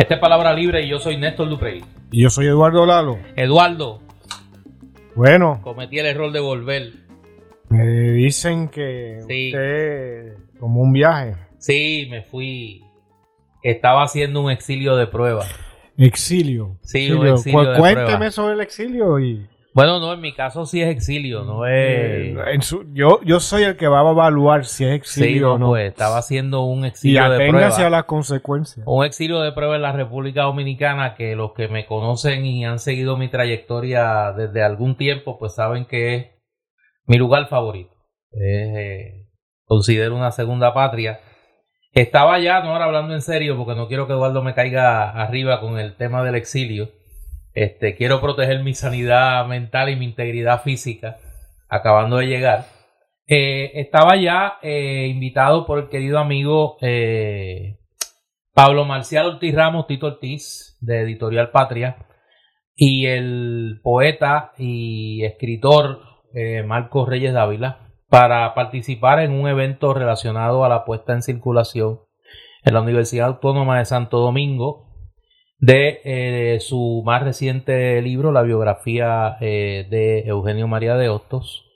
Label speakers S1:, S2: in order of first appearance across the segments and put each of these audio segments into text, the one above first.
S1: Esta es Palabra Libre y yo soy Néstor Duprey.
S2: Y yo soy Eduardo Lalo.
S1: Eduardo,
S2: Bueno,
S1: cometí el error de volver.
S2: me dicen que
S1: Sí.
S2: usted tomó un viaje.
S1: Sí, me fui. Estaba haciendo un exilio de prueba.
S2: Exilio.
S1: Sí, un exilio
S2: Cu-
S1: de
S2: Cuénteme
S1: prueba.
S2: sobre el exilio y
S1: Bueno, no, en mi caso sí es exilio, no es...
S2: eh, en su- yo, yo soy el que va a evaluar si es
S1: Sí,
S2: exilio
S1: no,
S2: o no.
S1: pues estaba haciendo un
S2: y
S1: exilio de prueba.
S2: a las consecuencias.
S1: Un exilio de prueba en la República Dominicana que los que me conocen y han seguido mi trayectoria desde algún tiempo, pues saben que es mi lugar favorito. Es, eh, considero una segunda patria. Estaba ya, no ahora hablando en serio, porque no quiero que Eduardo me caiga arriba con el tema del exilio. Este, quiero proteger mi sanidad mental y mi integridad física, acabando de llegar. Eh, estaba ya eh, invitado por el querido amigo eh, Pablo Marcial Ortiz Ramos, Tito Ortiz, de Editorial Patria, y el poeta y escritor Marcos Reyes Dávila, para participar en un evento relacionado a la puesta en circulación en la Universidad Autónoma de Santo Domingo de eh, su más reciente libro, la biografía eh, de Eugenio María de Hostos.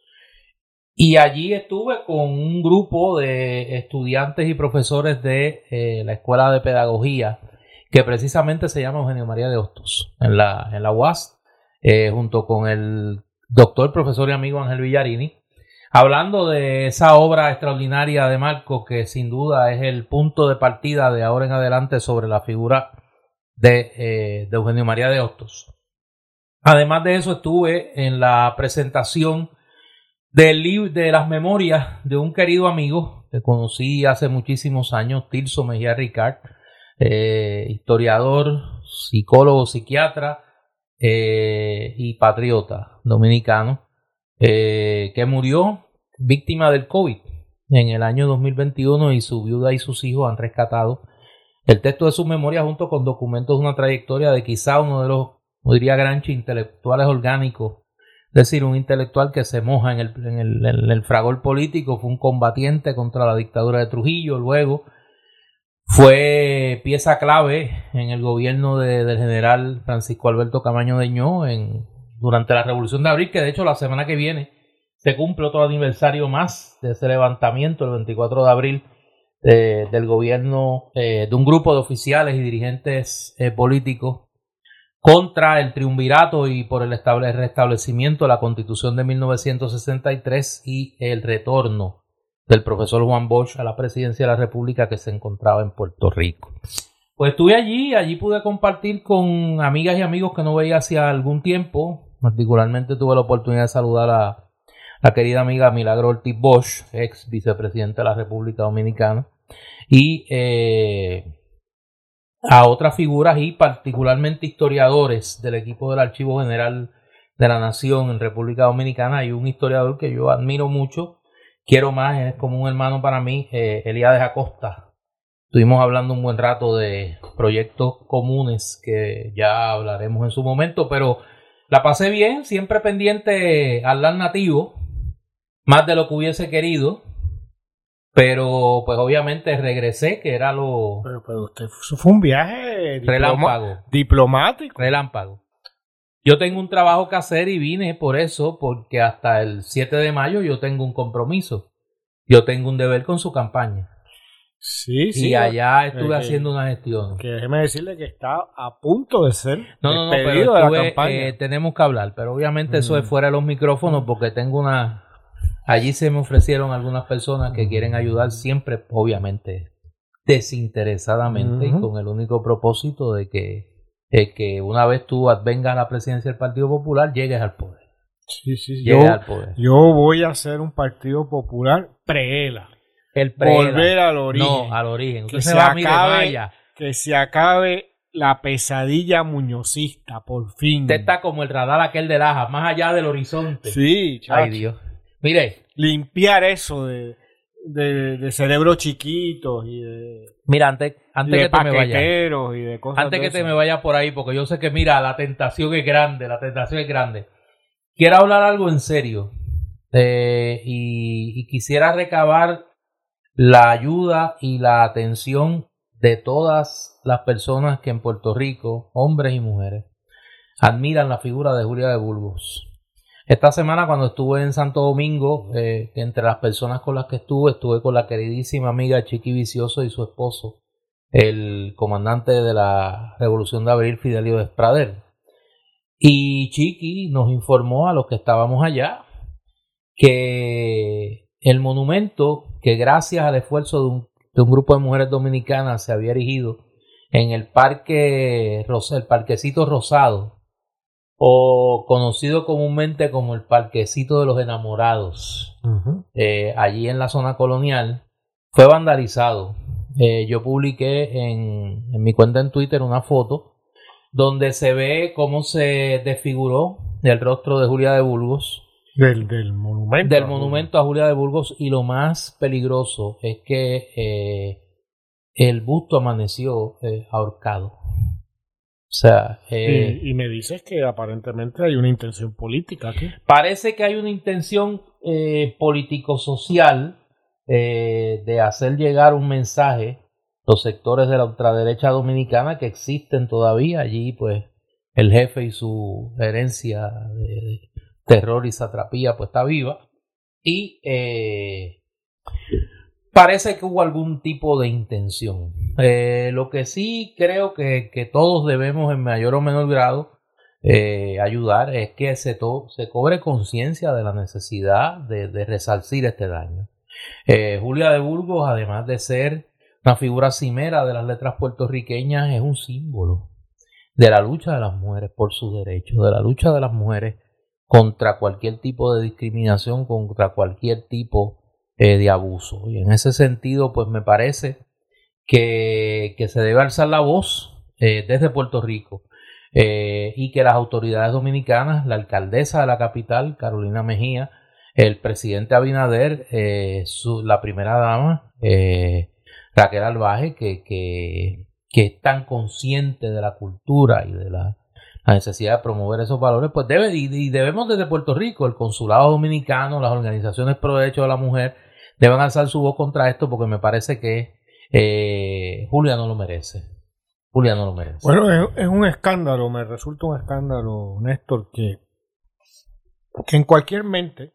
S1: Y allí estuve con un grupo de estudiantes y profesores de eh, la Escuela de Pedagogía, que precisamente se llama Eugenio María de Hostos, en la, en la UAS, junto con el doctor, profesor y amigo Ángel Villarini, hablando de esa obra extraordinaria de Marcos, que sin duda es el punto de partida de ahora en adelante sobre la figura de, eh, de Eugenio María de Hostos. Además de eso, estuve en la presentación del de las memorias de un querido amigo que conocí hace muchísimos años, Tirso Mejía Ricard, eh, historiador, psicólogo, psiquiatra eh, y patriota dominicano, que murió víctima del COVID en el año 2021 y su viuda y sus hijos han rescatado el texto de sus memorias junto con documentos de una trayectoria de quizá uno de los, no diría granchi, intelectuales orgánicos. Es decir, un intelectual que se moja en el, en, el, en el, fragor político, fue un combatiente contra la dictadura de Trujillo, luego fue pieza clave en el gobierno de, del general Francisco Alberto Camaño Deñó en, durante la Revolución de Abril, que de hecho la semana que viene se cumple otro aniversario más de ese levantamiento, el 24 de abril, del gobierno eh, de un grupo de oficiales y dirigentes eh, políticos contra el triunvirato y por el estable restablecimiento de la constitución de 1963 y el retorno del profesor Juan Bosch a la presidencia de la República que se encontraba en Puerto Rico. Pues estuve allí, allí pude compartir con amigas y amigos que no veía hacía algún tiempo, particularmente tuve la oportunidad de saludar a la querida amiga Milagro Ortiz Bosch, ex vicepresidente de la República Dominicana, y eh, a otras figuras y particularmente historiadores del equipo del Archivo General de la Nación en República Dominicana. Hay un historiador que yo admiro mucho, quiero más, es como un hermano para mí, eh, Elías Acosta. Estuvimos hablando un buen rato de proyectos comunes que ya hablaremos en su momento, pero la pasé bien, siempre pendiente al nativo, más de lo que hubiese querido. Pero, pues obviamente regresé, que era lo.
S2: Pero, pero usted, eso fue un viaje
S1: Relámpago.
S2: diplomático.
S1: Relámpago. Yo tengo un trabajo que hacer y vine por eso, porque hasta el 7 de mayo yo tengo un compromiso. Yo tengo un deber con su campaña.
S2: Sí, sí.
S1: y allá estuve
S2: eh,
S1: haciendo una gestión.
S2: Que déjeme decirle que está a punto de ser
S1: No, no, no, pero
S2: de la
S1: estuve,
S2: campaña.
S1: eh, tenemos que hablar, pero obviamente eso es
S2: Mm.
S1: fuera de los micrófonos porque tengo una... Allí se me ofrecieron algunas personas que quieren ayudar siempre, obviamente, desinteresadamente y con el único propósito de que, de que una vez tú advengas a la presidencia del Partido Popular, llegues al poder.
S2: Sí, sí, sí.
S1: Llegues
S2: Yo,
S1: al poder.
S2: yo voy a hacer un partido popular pre-ELA.
S1: El.
S2: Volver al origen.
S1: No, al origen.
S2: Que
S1: se,
S2: se
S1: va, mire,
S2: acabe-
S1: vaya.
S2: Que se acabe la pesadilla muñozista, por fin.
S1: Usted está como el radar aquel de Laja, más allá del horizonte.
S2: Sí, chacho.
S1: Ay, Dios. Mire,
S2: Limpiar eso de, de, de cerebros chiquitos y de,
S1: mira, antes, antes
S2: y de
S1: que te me vayas.
S2: y de cosas
S1: Antes que te me vayas por ahí, porque yo sé que, mira, la tentación es grande, la tentación es grande. Quiero hablar algo en serio eh, y, y quisiera recabar la ayuda y la atención de todas las personas que en Puerto Rico, hombres y mujeres, admiran la figura de Julia de Burgos. Esta semana cuando estuve en Santo Domingo, eh, entre las personas con las que estuve, estuve con la queridísima amiga Chiqui Vicioso y su esposo, el comandante de la Revolución de Abril, Fidelio Desprader. Y Chiqui nos informó a los que estábamos allá que el monumento, que gracias al esfuerzo de un, de un grupo de mujeres dominicanas se había erigido en el parque, el parquecito rosado, o conocido comúnmente como el Parquecito de los Enamorados, eh, allí en la zona colonial, fue vandalizado. Eh, yo publiqué en, en, mi cuenta en Twitter una foto donde se ve cómo se desfiguró el rostro de Julia de Burgos.
S2: Del, del monumento.
S1: Del monumento a Julia de Burgos y lo más peligroso es que eh, el busto amaneció ahorcado. O sea,
S2: eh, y, me dices que aparentemente hay una intención política aquí.
S1: Parece que hay una intención eh, político-social eh, de hacer llegar un mensaje los sectores de la ultraderecha dominicana que existen todavía allí, pues el jefe y su herencia de, terror y satrapía pues está viva y parece que hubo algún tipo de intención. Eh, lo que sí creo que, todos debemos en mayor o menor grado eh, ayudar es que se, se cobre conciencia de la necesidad de, resarcir este daño. Eh, Julia de Burgos, además de ser una figura cimera de las letras puertorriqueñas, es un símbolo de la lucha de las mujeres por sus derechos, de la lucha de las mujeres contra cualquier tipo de discriminación, contra cualquier tipo eh, de abuso. Y en ese sentido, pues me parece que, que se debe alzar la voz eh, desde Puerto Rico eh, y que las autoridades dominicanas, la alcaldesa de la capital, Carolina Mejía, el presidente Abinader, su, la primera dama, Raquel Albaje, que, que, que es tan consciente de la cultura y de la la necesidad de promover esos valores, pues debe, y, debemos desde Puerto Rico, el consulado dominicano, las organizaciones pro derechos de la mujer, deben alzar su voz contra esto porque me parece que eh, Julia no lo merece. Julia no lo merece.
S2: Bueno, es, un escándalo, me resulta un escándalo, Néstor, que, que en cualquier mente,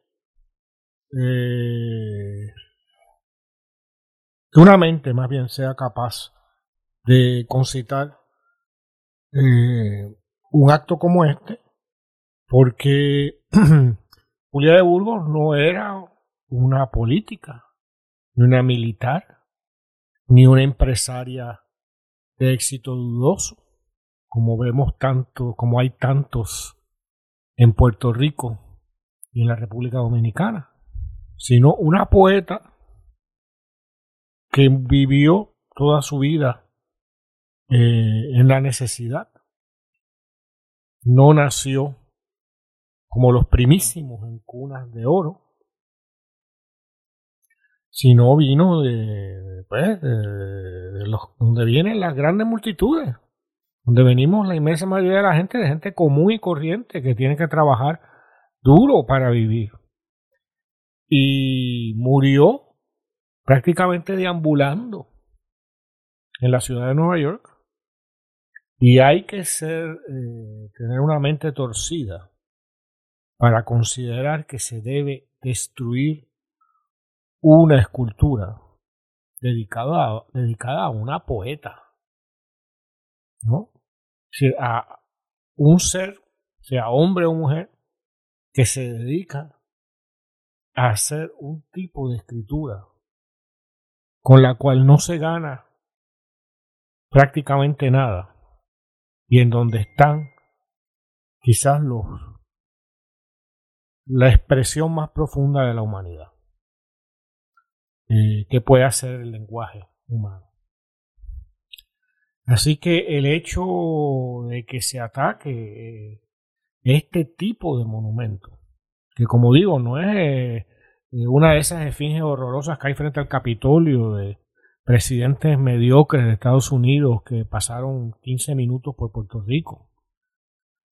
S2: eh, que una mente más bien sea capaz de concitar eh, un acto como este, porque Julia de Burgos no era una política, ni una militar, ni una empresaria de éxito dudoso, como vemos tanto, como hay tantos en Puerto Rico y en la República Dominicana, sino una poeta que vivió toda su vida eh, en la necesidad. No nació como los primísimos en cunas de oro, sino vino de, pues, de, los, donde vienen las grandes multitudes, donde venimos la inmensa mayoría de la gente, de gente común y corriente que tiene que trabajar duro para vivir. Y murió prácticamente deambulando en la ciudad de Nueva York y hay que ser, eh, tener una mente torcida para considerar que se debe destruir una escultura dedicada a, dedicada a una poeta. ¿No? a un ser, sea hombre o mujer, que se dedica a hacer un tipo de escritura con la cual no se gana prácticamente nada y en donde están quizás los la expresión más profunda de la humanidad eh, que puede hacer el lenguaje humano. Así que el hecho de que se ataque eh, este tipo de monumento, que como digo, no es eh, una de esas esfinges horrorosas que hay frente al Capitolio de presidentes mediocres de Estados Unidos que pasaron 15 minutos por Puerto Rico,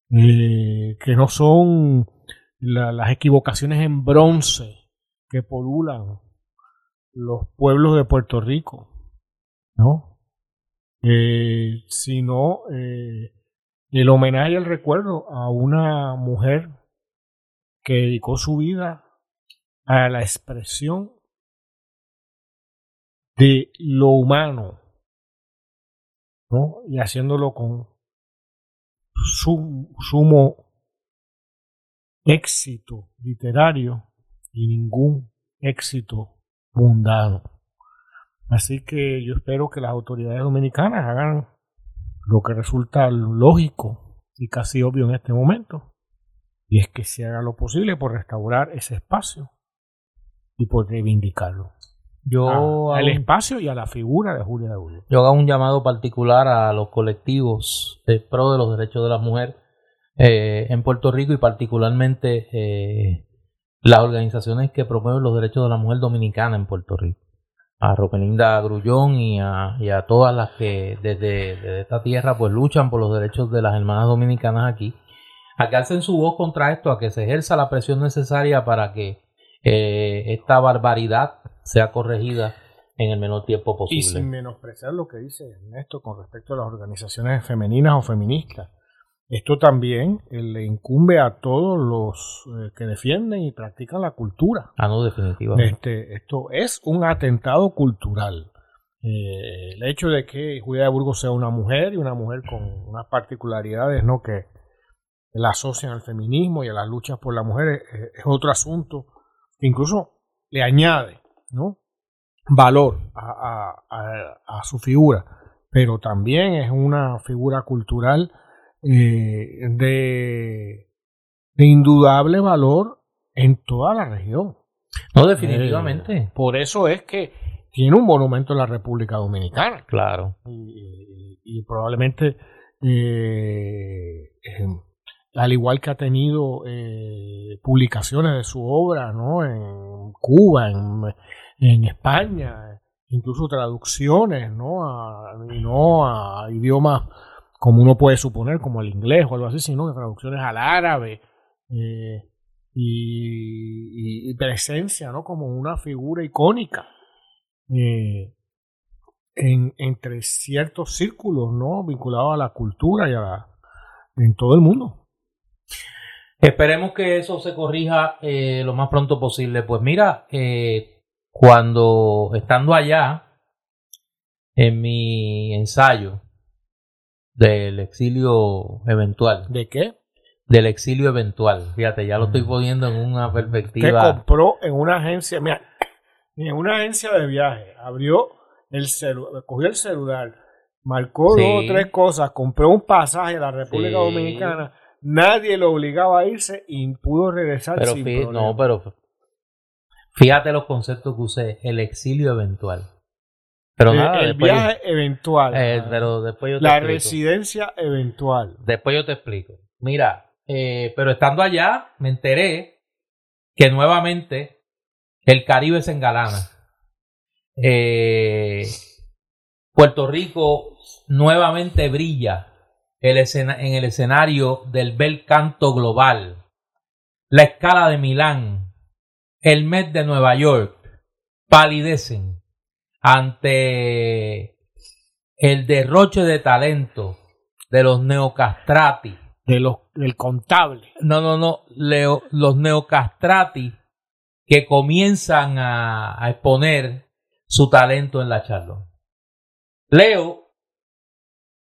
S2: que no son las equivocaciones en bronce que polulan los pueblos de Puerto Rico, ¿no? eh, sino eh, el homenaje el recuerdo a una mujer que dedicó su vida a la expresión de lo humano, ¿no? Y haciéndolo con sumo éxito literario y ningún éxito mundano. Así que yo espero que las autoridades dominicanas hagan lo que resulta lógico y casi obvio en este momento, y es que se haga lo posible por restaurar ese espacio y por reivindicarlo. Yo al espacio y a la figura de Julia de Burgos.
S1: Yo hago un llamado particular a los colectivos de pro de los derechos de la mujer eh, en Puerto Rico y particularmente eh, las organizaciones que promueven los derechos de la mujer dominicana en Puerto Rico. A Ropelinda Grullón y a, y a todas las que desde, desde, esta tierra pues luchan por los derechos de las hermanas dominicanas aquí. A que alcen su voz contra esto, a que se ejerza la presión necesaria para que eh, esta barbaridad sea corregida en el menor tiempo posible. Y
S2: sin menospreciar lo que dice Ernesto con respecto a las organizaciones femeninas o feministas. Esto también eh, le incumbe a todos los eh, que defienden y practican la cultura.
S1: Ah, no, definitivamente.
S2: Este, esto es un atentado cultural. Eh, el hecho de que Julia de Burgos sea una mujer y una mujer con unas particularidades ¿no? que la asocian al feminismo y a las luchas por la mujer es, otro asunto que incluso le añade ¿no? valor a, a su figura, pero también es una figura cultural eh, de, indudable valor en toda la región.
S1: No, definitivamente.
S2: Eh, por eso es que tiene un monumento en la República Dominicana.
S1: Claro.
S2: Y, probablemente, eh, al igual que ha tenido publicaciones de su obra ¿no? en Cuba, en, en España, incluso traducciones ¿no? A, no a idiomas como uno puede suponer, como el inglés o algo así, sino traducciones al árabe eh, y, presencia, ¿no? Como una figura icónica eh, en, entre ciertos círculos, ¿no? Vinculados a la cultura y a la, en todo el mundo.
S1: Esperemos que eso se corrija eh, lo más pronto posible. Pues mira, cuando estando allá en mi ensayo, del exilio eventual.
S2: ¿De qué?
S1: Del exilio eventual. Fíjate, ya lo estoy mm. poniendo en una perspectiva.
S2: Que compró en una agencia, mira, en una agencia de viaje, abrió el celular, cogió el celular, marcó dos o tres cosas, compró un pasaje a la República Dominicana, nadie lo obligaba a irse y pudo regresar
S1: pero
S2: sin
S1: No, pero fíjate los conceptos que usé, el exilio eventual.
S2: Pero nada, el viaje eventual.
S1: Eh, pero después yo
S2: te la residencia eventual.
S1: Después yo te explico. Mira, eh, pero estando allá, me enteré que nuevamente el Caribe se engalana. Eh, Puerto Rico nuevamente brilla el en el escenario del bel canto global. La escala de Milán, el Met de Nueva York, palidecen ante el derroche de talento de los neocastrati.
S2: De los, del contable.
S1: No, no, no. los neocastrati que comienzan a, exponer su talento en la charla. Leo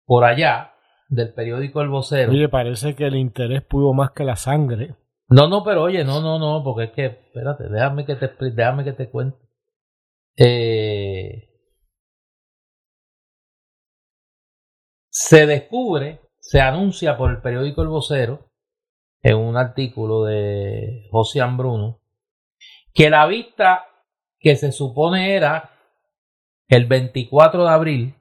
S1: por allá del periódico El Vocero.
S2: Oye, parece que el interés pudo más que la sangre.
S1: No, no, pero oye, no, no, no, porque es que, espérate, déjame que te, déjame que te cuente. Eh, se descubre, se anuncia por el periódico El Vocero, en un artículo de José Bruno, que la vista que se supone era el 24 de abril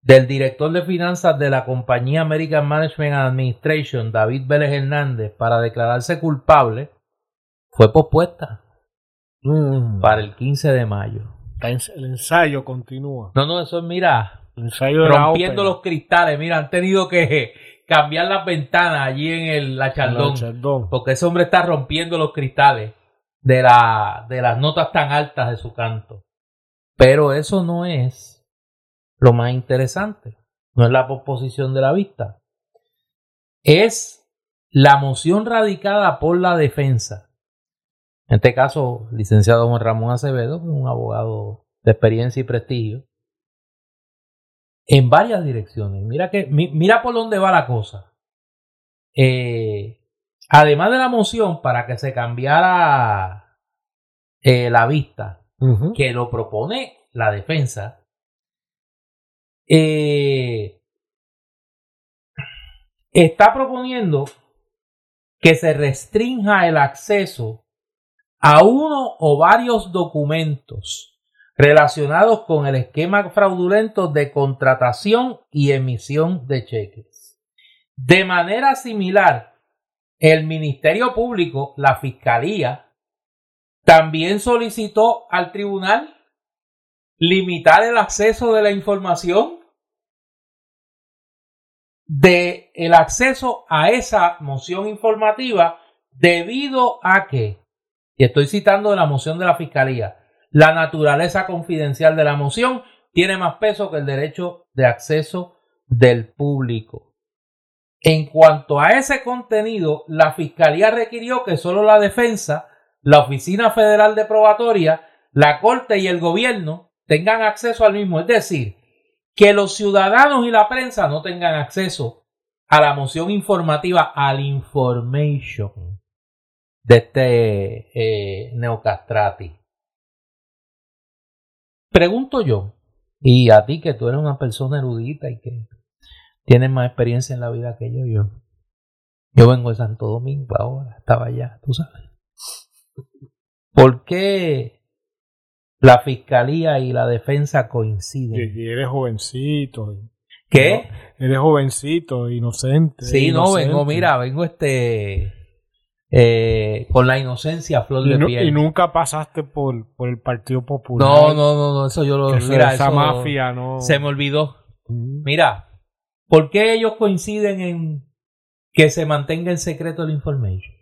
S1: del director de finanzas de la compañía American Management Administration, David Vélez Hernández, para declararse culpable, fue pospuesta. Mm. Para el 15 de mayo.
S2: El ensayo continúa.
S1: No, no, eso es, mira, rompiendo los cristales. Mira, han tenido que cambiar las ventanas allí en el, la chaldón, Porque ese hombre está rompiendo los cristales de, la, de las notas tan altas de su canto. Pero eso no es lo más interesante, no es la posposición de la vista, es la moción radicada por la defensa. En este caso, licenciado Juan Ramón Acevedo, un abogado de experiencia y prestigio, en varias direcciones. Mira que mira por dónde va la cosa. Eh, además de la moción para que se cambiara eh, la vista, que lo propone la defensa, eh, está proponiendo que se restrinja el acceso a uno o varios documentos relacionados con el esquema fraudulento de contratación y emisión de cheques. De manera similar, el Ministerio Público, la Fiscalía, también solicitó al tribunal limitar el acceso de la información de el acceso a esa moción informativa debido a que, y estoy citando de la moción de la Fiscalía, la naturaleza confidencial de la moción tiene más peso que el derecho de acceso del público. En cuanto a ese contenido, la Fiscalía requirió que solo la defensa la Oficina Federal de Probatoria, la Corte y el gobierno tengan acceso al mismo. Es decir, que los ciudadanos y la prensa no tengan acceso a la moción informativa, al information de este eh, neocastrati. Pregunto yo, y a ti que tú eres una persona erudita y que tienes más experiencia en la vida que yo, yo, yo vengo de Santo Domingo ahora, estaba allá, tú sabes. ¿Por qué la fiscalía y la defensa coinciden?
S2: Y eres jovencito.
S1: ¿Qué?
S2: Eres jovencito, inocente.
S1: Sí, no, vengo, mira, vengo este. Eh, con la inocencia flor de piel.
S2: Y nunca pasaste por, por el Partido Popular.
S1: No, no, no, no eso yo lo.
S2: Mira, esa mafia, no.
S1: Se me olvidó. Mm. Mira, ¿por qué ellos coinciden en que se mantenga en secreto el information?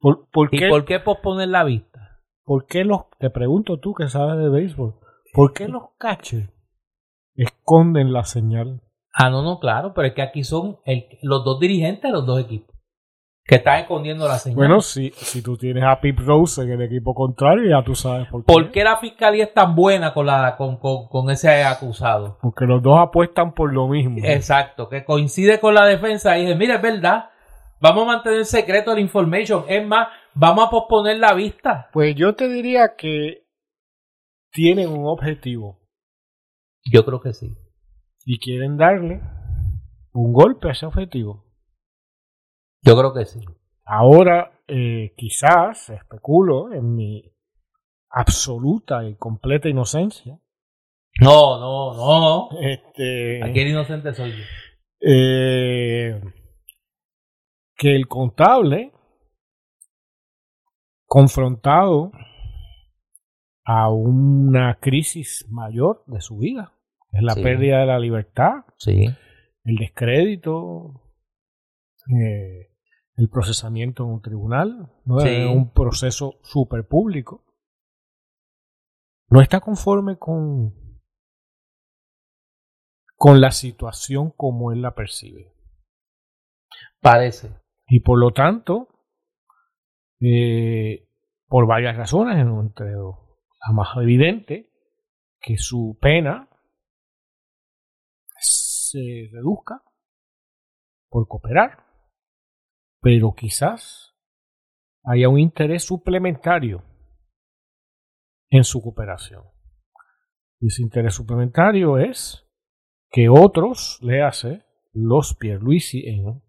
S2: ¿Por,
S1: ¿Y por qué posponer la vista?
S2: ¿Por qué los, te pregunto tú que sabes de béisbol, ¿por qué los catchers esconden la señal?
S1: Ah, no, no, claro, pero es que aquí son los dos dirigentes de los dos equipos que están escondiendo la señal.
S2: Bueno, si, si tú tienes a Pip Rose en el equipo contrario, ya tú sabes por
S1: qué. ¿Por qué la fiscalía es tan buena con, la, con, con, con ese acusado?
S2: Porque los dos apuestan por lo mismo.
S1: Exacto, que coincide con la defensa y dice, mire, es verdad, Vamos a mantener secreto la information. Es más, vamos a posponer la vista.
S2: Pues yo te diría que tienen un objetivo.
S1: Yo creo que sí.
S2: Y quieren darle un golpe a ese objetivo.
S1: Yo creo que sí.
S2: Ahora, eh, quizás, especulo en mi absoluta y completa inocencia.
S1: No, no, no.
S2: Este,
S1: Aquí el inocente soy yo.
S2: Eh, que el contable, confrontado a una crisis mayor de su vida, es la pérdida de la libertad,
S1: sí.
S2: el descrédito, eh, el procesamiento en un tribunal, ¿no? un proceso super público, no está conforme con, con la situación como él la percibe.
S1: Parece.
S2: Y por lo tanto, eh, por varias razones, entre la más evidente, que su pena se reduzca por cooperar, pero quizás haya un interés suplementario en su cooperación. Y ese interés suplementario es que otros, le hace los Pierluisi en un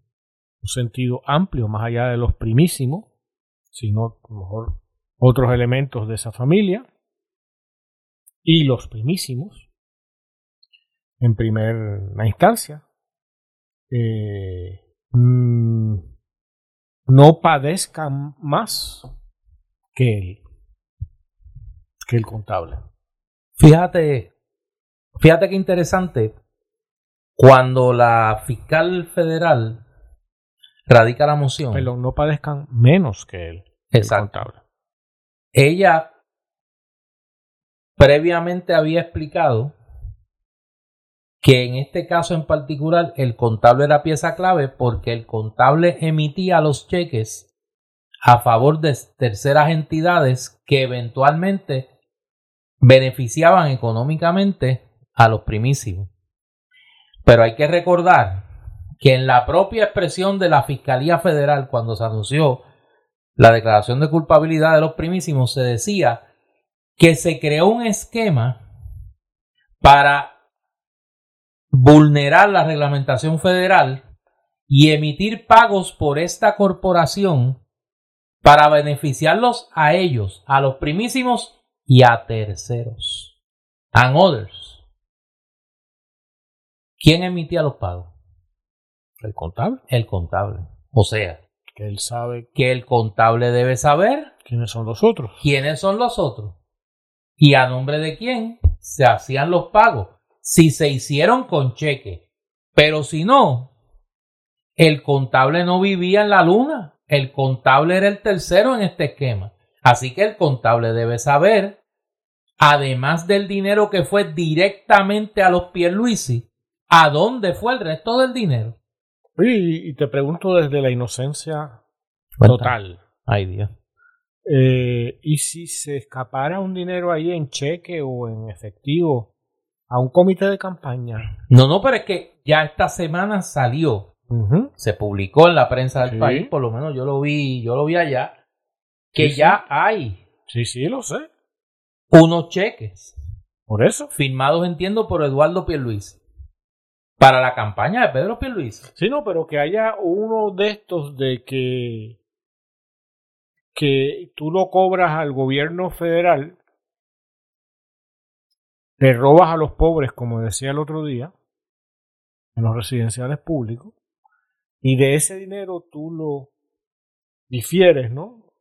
S2: sentido amplio, más allá de los primísimos, sino a lo mejor otros elementos de esa familia, y los primísimos, en primera instancia, eh, mm, no padezcan más que el, que el contable.
S1: Fíjate, fíjate qué interesante, cuando la fiscal federal radica la moción.
S2: Pero no padezcan menos que él.
S1: Exacto. Ella previamente había explicado que en este caso en particular el contable era pieza clave porque el contable emitía los cheques a favor de terceras entidades que eventualmente beneficiaban económicamente a los primísimos. Pero hay que recordar que en la propia expresión de la Fiscalía Federal cuando se anunció la declaración de culpabilidad de los primísimos se decía que se creó un esquema para vulnerar la reglamentación federal y emitir pagos por esta corporación para beneficiarlos a ellos, a los primísimos y a terceros. And others. ¿Quién emitía los pagos?
S2: ¿El contable?
S1: El contable. O sea,
S2: que él sabe
S1: que el contable debe saber
S2: quiénes son los otros.
S1: ¿Quiénes son los otros? ¿Y a nombre de quién se hacían los pagos? Si se hicieron con cheque. Pero si no, el contable no vivía en la luna. El contable era el tercero en este esquema. Así que el contable debe saber, además del dinero que fue directamente a los Pierluisi, a dónde fue el resto del dinero.
S2: y te pregunto desde la inocencia total.
S1: Ay, Dios.
S2: Eh, ¿Y si se escapara un dinero ahí en cheque o en efectivo a un comité de campaña?
S1: No, no, pero es que ya esta semana salió se publicó en la prensa del país, por lo menos yo lo vi, yo lo vi allá, que ya hay.
S2: Sí, sí, lo sé.
S1: Unos cheques.
S2: Por eso.
S1: Firmados, entiendo, por Eduardo Pierluisi. Para la campaña de Pedro Pierluisi.
S2: Sí, no, pero que haya uno de estos de que que tú lo cobras al gobierno federal, le robas a los pobres, como decía el otro día, en los residenciales públicos, y de ese dinero tú lo difieres, ¿no?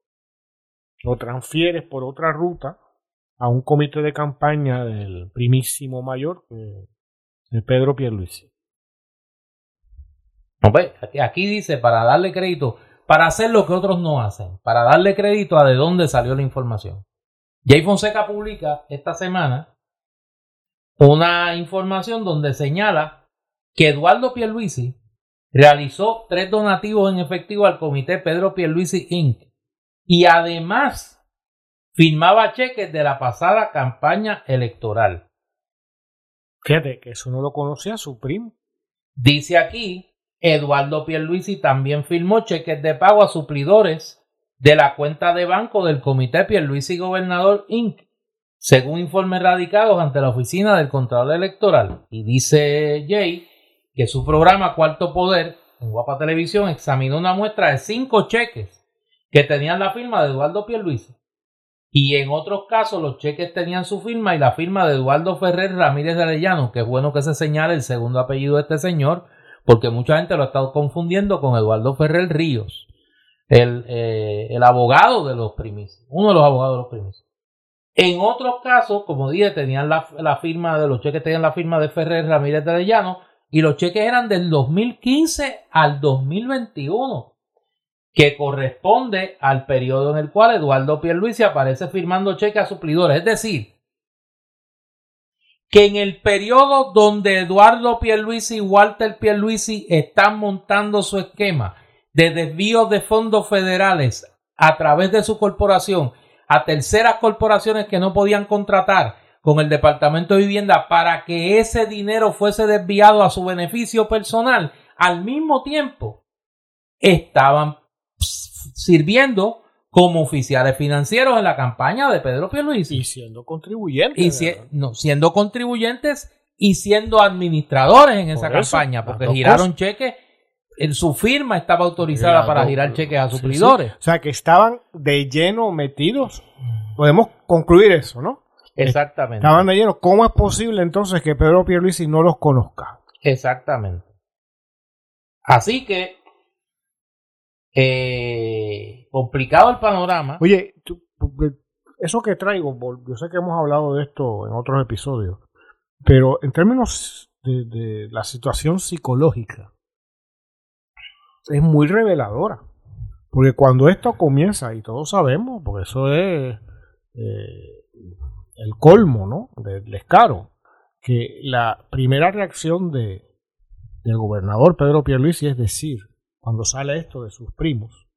S2: Lo transfieres por otra ruta a un comité de campaña del primísimo mayor, de Pedro Pierluisi.
S1: aquí dice, para darle crédito, para hacer lo que otros no hacen, para darle crédito a de dónde salió la información. Jay Fonseca publica esta semana una información donde señala que Eduardo Pierluisi realizó tres donativos en efectivo al comité Pedro Pierluisi Inc. y además firmaba cheques de la pasada campaña electoral.
S2: Fíjate que eso no lo conocía su primo.
S1: Dice aquí, Eduardo Pierluisi también firmó cheques de pago a suplidores de la cuenta de banco del comité Pierluisi Gobernador Inc. Según informes radicados ante la oficina del Contralor Electoral. Y dice Jay que su programa Cuarto Poder en Guapa Televisión examinó una muestra de cinco cheques que tenían la firma de Eduardo Pierluisi. Y en otros casos los cheques tenían su firma y la firma de Eduardo Ferrer Ramírez de Arellano, que es bueno que se señale el segundo apellido de este señor, porque mucha gente lo ha estado confundiendo con Eduardo Ferrer Ríos, el, eh, el abogado de los primicios, uno de los abogados de los primicios. En otros casos, como dije, tenían la, firma de los cheques, tenían la firma de Ferrer Ramírez de Arellano, y los cheques eran del 2015 al 2021, que corresponde al periodo en el cual Eduardo Pierluisi aparece firmando cheques a suplidores. Es decir, que en el periodo donde Eduardo Pierluisi y Walter Pierluisi están montando su esquema de desvío de fondos federales a través de su corporación a terceras corporaciones que no podían contratar con el Departamento de Vivienda para que ese dinero fuese desviado a su beneficio personal, al mismo tiempo estaban sirviendo como oficiales financieros en la campaña de Pedro Pierluisi.
S2: Y siendo contribuyentes.
S1: Y no, siendo contribuyentes y siendo administradores en esa campaña, porque giraron cheques, en su firma estaba autorizada para girar cheques a suplidores.
S2: O sea, que estaban de lleno metidos. Podemos concluir eso, ¿no?
S1: Exactamente.
S2: Estaban de lleno. ¿Cómo es posible entonces que Pedro Pierluisi no los conozca?
S1: Exactamente. Así que, eh, complicado el panorama.
S2: Oye, eso que traigo, yo sé que hemos hablado de esto en otros episodios, pero en términos de, de la situación psicológica, es muy reveladora. Porque cuando esto comienza, y todos sabemos, porque eso es eh, el colmo, ¿no? Del descaro. que la primera reacción de, del gobernador Pedro Pierluisi es decir, cuando sale esto de sus primos,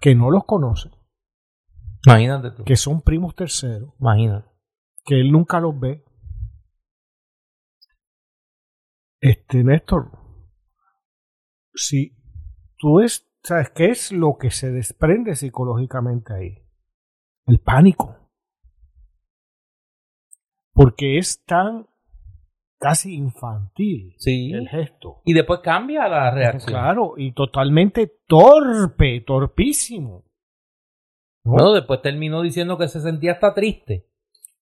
S2: que no los conoce,
S1: Imagínate tú.
S2: que son primos terceros,
S1: Imagínate.
S2: que él nunca los ve. Este, Néstor, si tú es, ¿sabes qué es lo que se desprende psicológicamente ahí? El pánico. Porque es tan casi infantil
S1: Sí.
S2: el gesto.
S1: Y después cambia la reacción.
S2: Claro, y totalmente torpe, torpísimo. ¿No?
S1: Bueno, después terminó diciendo que se sentía hasta triste.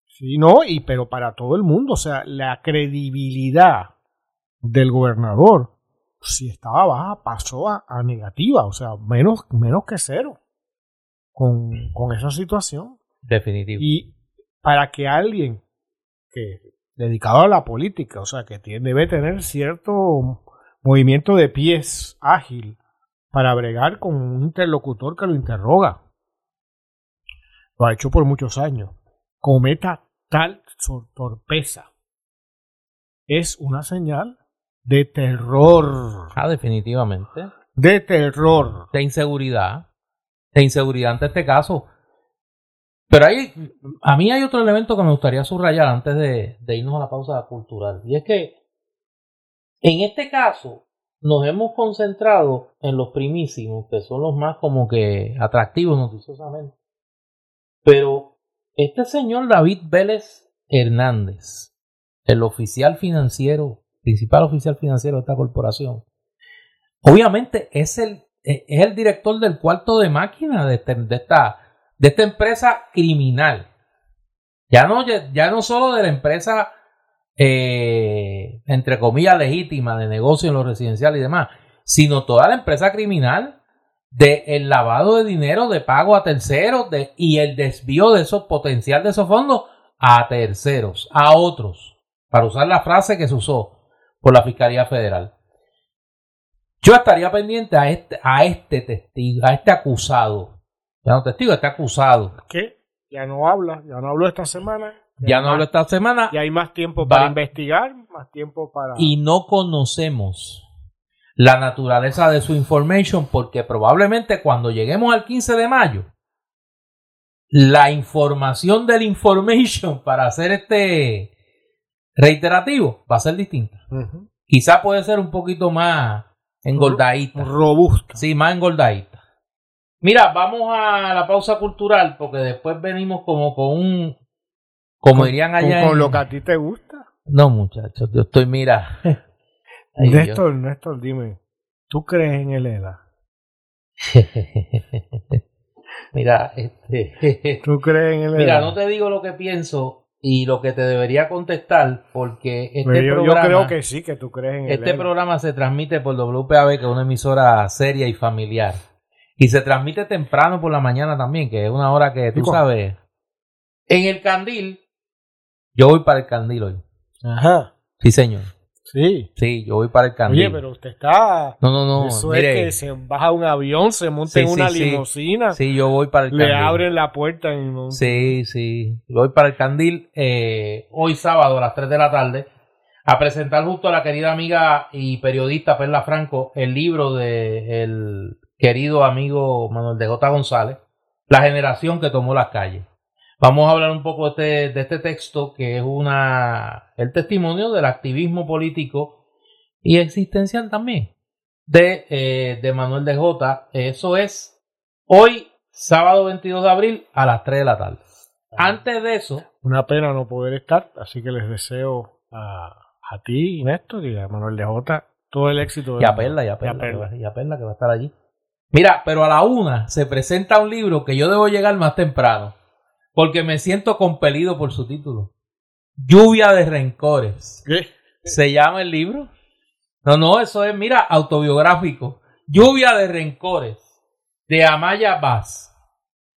S2: Sí, no, y pero para todo el mundo, o sea, la credibilidad del gobernador, si estaba baja, pasó a, a negativa, o sea, menos, menos que cero con, con esa situación.
S1: Definitivo.
S2: Y para que alguien que dedicado a la política, o sea, que tiene, debe tener cierto movimiento de pies ágil para bregar con un interlocutor que lo interroga. Lo ha hecho por muchos años. Cometa tal torpeza. Es una señal de terror.
S1: Ah, definitivamente.
S2: De terror.
S1: De inseguridad. De inseguridad ante este caso. Pero hay, a mí hay otro elemento que me gustaría subrayar antes de, de irnos a la pausa cultural. Y es que en este caso nos hemos concentrado en los primísimos, que son los más como que atractivos noticiosamente. Pero este señor David Vélez Hernández, el oficial financiero, principal oficial financiero de esta corporación, obviamente es el, es el director del cuarto de máquina de, este- de esta, de esta empresa criminal. Ya no, ya no solo de la empresa, eh, entre comillas, legítima de negocio en lo residencial y demás, sino toda la empresa criminal de el lavado de dinero de pago a terceros de, y el desvío de esos potencial de esos fondos a terceros, a otros, para usar la frase que se usó por la Fiscalía Federal. Yo estaría pendiente a este, a este testigo, a este acusado. Ya no testigo, este acusado.
S2: ¿Qué? Ya no habla, ya no habló esta semana.
S1: Ya no hablo esta semana
S2: Y hay más tiempo para
S1: Va-
S2: investigar, más tiempo para...
S1: y no conocemos la naturaleza de su information porque probablemente cuando lleguemos al 15 de mayo la información del information para hacer este reiterativo va a ser distinta.
S2: Ujú.
S1: Quizá puede ser un poquito más engordadita.
S2: Robusta.
S1: Sí, más engordadita. Mira, vamos a la pausa cultural porque después venimos como con un, como
S2: Con-
S1: dirían allá.
S2: con
S1: en-
S2: lo que a ti te gusta.
S1: No, muchachos, yo estoy, mira. Ay.
S2: Néstor, Néstor, dime, ¿tú crees en el ELA?
S1: mira, este,
S2: ¿Tú crees en el
S1: mira, no te digo lo que pienso y lo que te debería contestar porque este
S2: yo, yo
S1: programa,
S2: creo que sí, que tú crees en el
S1: este
S2: ELA.
S1: programa se transmite por WPAB, que es una emisora seria y familiar. Y se transmite temprano por la mañana también, que es una hora que tú sabes. En el Candil, yo voy para el Candil hoy.
S2: Ajá,
S1: Sí, señor.
S2: Sí.
S1: Sí, yo voy para el Candil.
S2: Oye, pero usted está...
S1: No, no, no.
S2: Eso
S1: mire,
S2: es que se baja un avión, se monta
S1: Sí,
S2: en una
S1: sí, sí.
S2: limusina,
S1: Sí, yo voy para el
S2: le
S1: Candil.
S2: abren la puerta y no...
S1: Sí, sí. Voy para el Candil eh, hoy sábado a las 3 de la tarde a presentar justo a la querida amiga y periodista Perla Franco el libro de el querido amigo Manuel de J. González, La generación que tomó las calles. Vamos a hablar un poco de este, de este texto que es una el testimonio del activismo político y existencial también de, eh, de Manuel de J. Eso es hoy, sábado 22 de abril, a las 3 de la tarde. Antes de eso,
S2: Una pena no poder estar, así que les deseo a, a ti, Néstor, y a Manuel de Jota todo el éxito.
S1: y a. Perla, y a Perla,
S2: Perla.
S1: que va- y a Perla que va a estar allí. Mira, pero a la una se presenta un libro que yo debo llegar más temprano, porque me siento compelido por su título. Lluvia de rencores.
S2: ¿Qué?
S1: ¿Se llama el libro? No, no, eso es, mira, autobiográfico. Lluvia de rencores, de Amaya Vaz.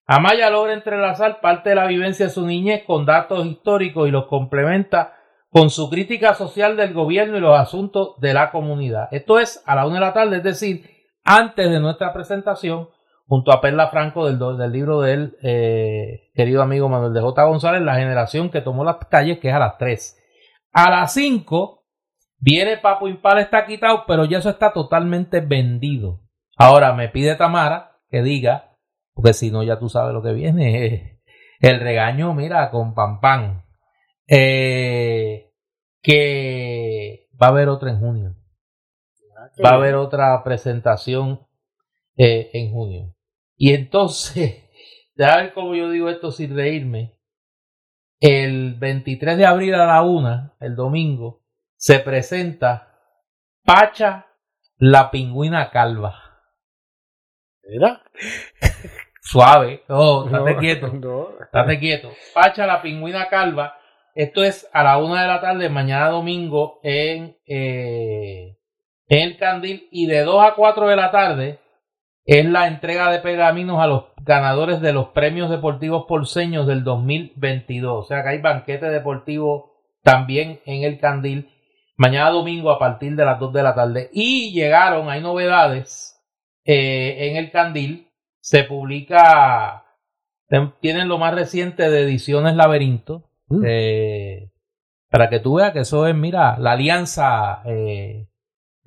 S1: Amaya logra entrelazar parte de la vivencia de su niñez con datos históricos y los complementa con su crítica social del gobierno y los asuntos de la comunidad. Esto es a la una de la tarde, es decir, antes de nuestra presentación, junto a Perla Franco del, del libro del eh, querido amigo Manuel de J. González, La generación que tomó las calles, que es a las 3. A las 5 viene Papo Impala está quitado, pero ya eso está totalmente vendido. Ahora me pide Tamara que diga, porque si no ya tú sabes lo que viene, el regaño, mira, con pan pan, eh, que va a haber otra en junio. Va a haber otra presentación eh, en junio. Y entonces, ya ver cómo yo digo esto sin reírme. El 23 de abril a la una, el domingo, se presenta Pacha la pingüina calva.
S2: ¿Era?
S1: Suave, no, estate quieto. Estate quieto. Pacha la pingüina calva. Esto es a la una de la tarde, mañana domingo, en, eh, en el Candil. Y de 2 a 4 de la tarde es la entrega de pergaminos a los ganadores de los premios deportivos porceños del 2022. O sea que hay banquete deportivo también en el Candil. Mañana domingo a partir de las 2 de la tarde. Y llegaron, hay novedades eh, en el Candil. Se publica, tienen lo más reciente de Ediciones Laberinto.
S2: Mm.
S1: eh, para que tú veas que eso es, mira, la alianza eh,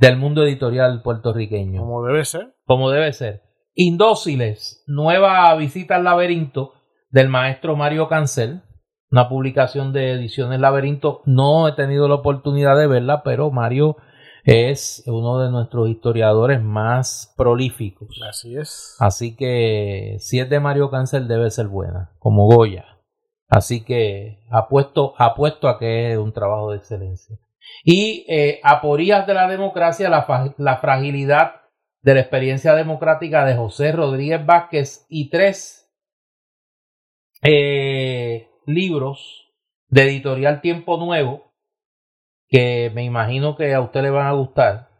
S1: del mundo editorial puertorriqueño.
S2: Como debe ser.
S1: Como debe ser. Indóciles, nueva visita al laberinto del maestro Mario Cancel, una publicación de Ediciones Laberinto. No he tenido la oportunidad de verla, pero Mario es uno de nuestros historiadores más prolíficos.
S2: Así es.
S1: Así que si es de Mario Cancel debe ser buena, como Goya. Así que apuesto, apuesto a que es un trabajo de excelencia. Y eh, aporías de la democracia, la fragilidad de la experiencia democrática de José Rodríguez Vázquez y tres eh, libros de editorial Tiempo Nuevo que me imagino que a usted le van a gustar.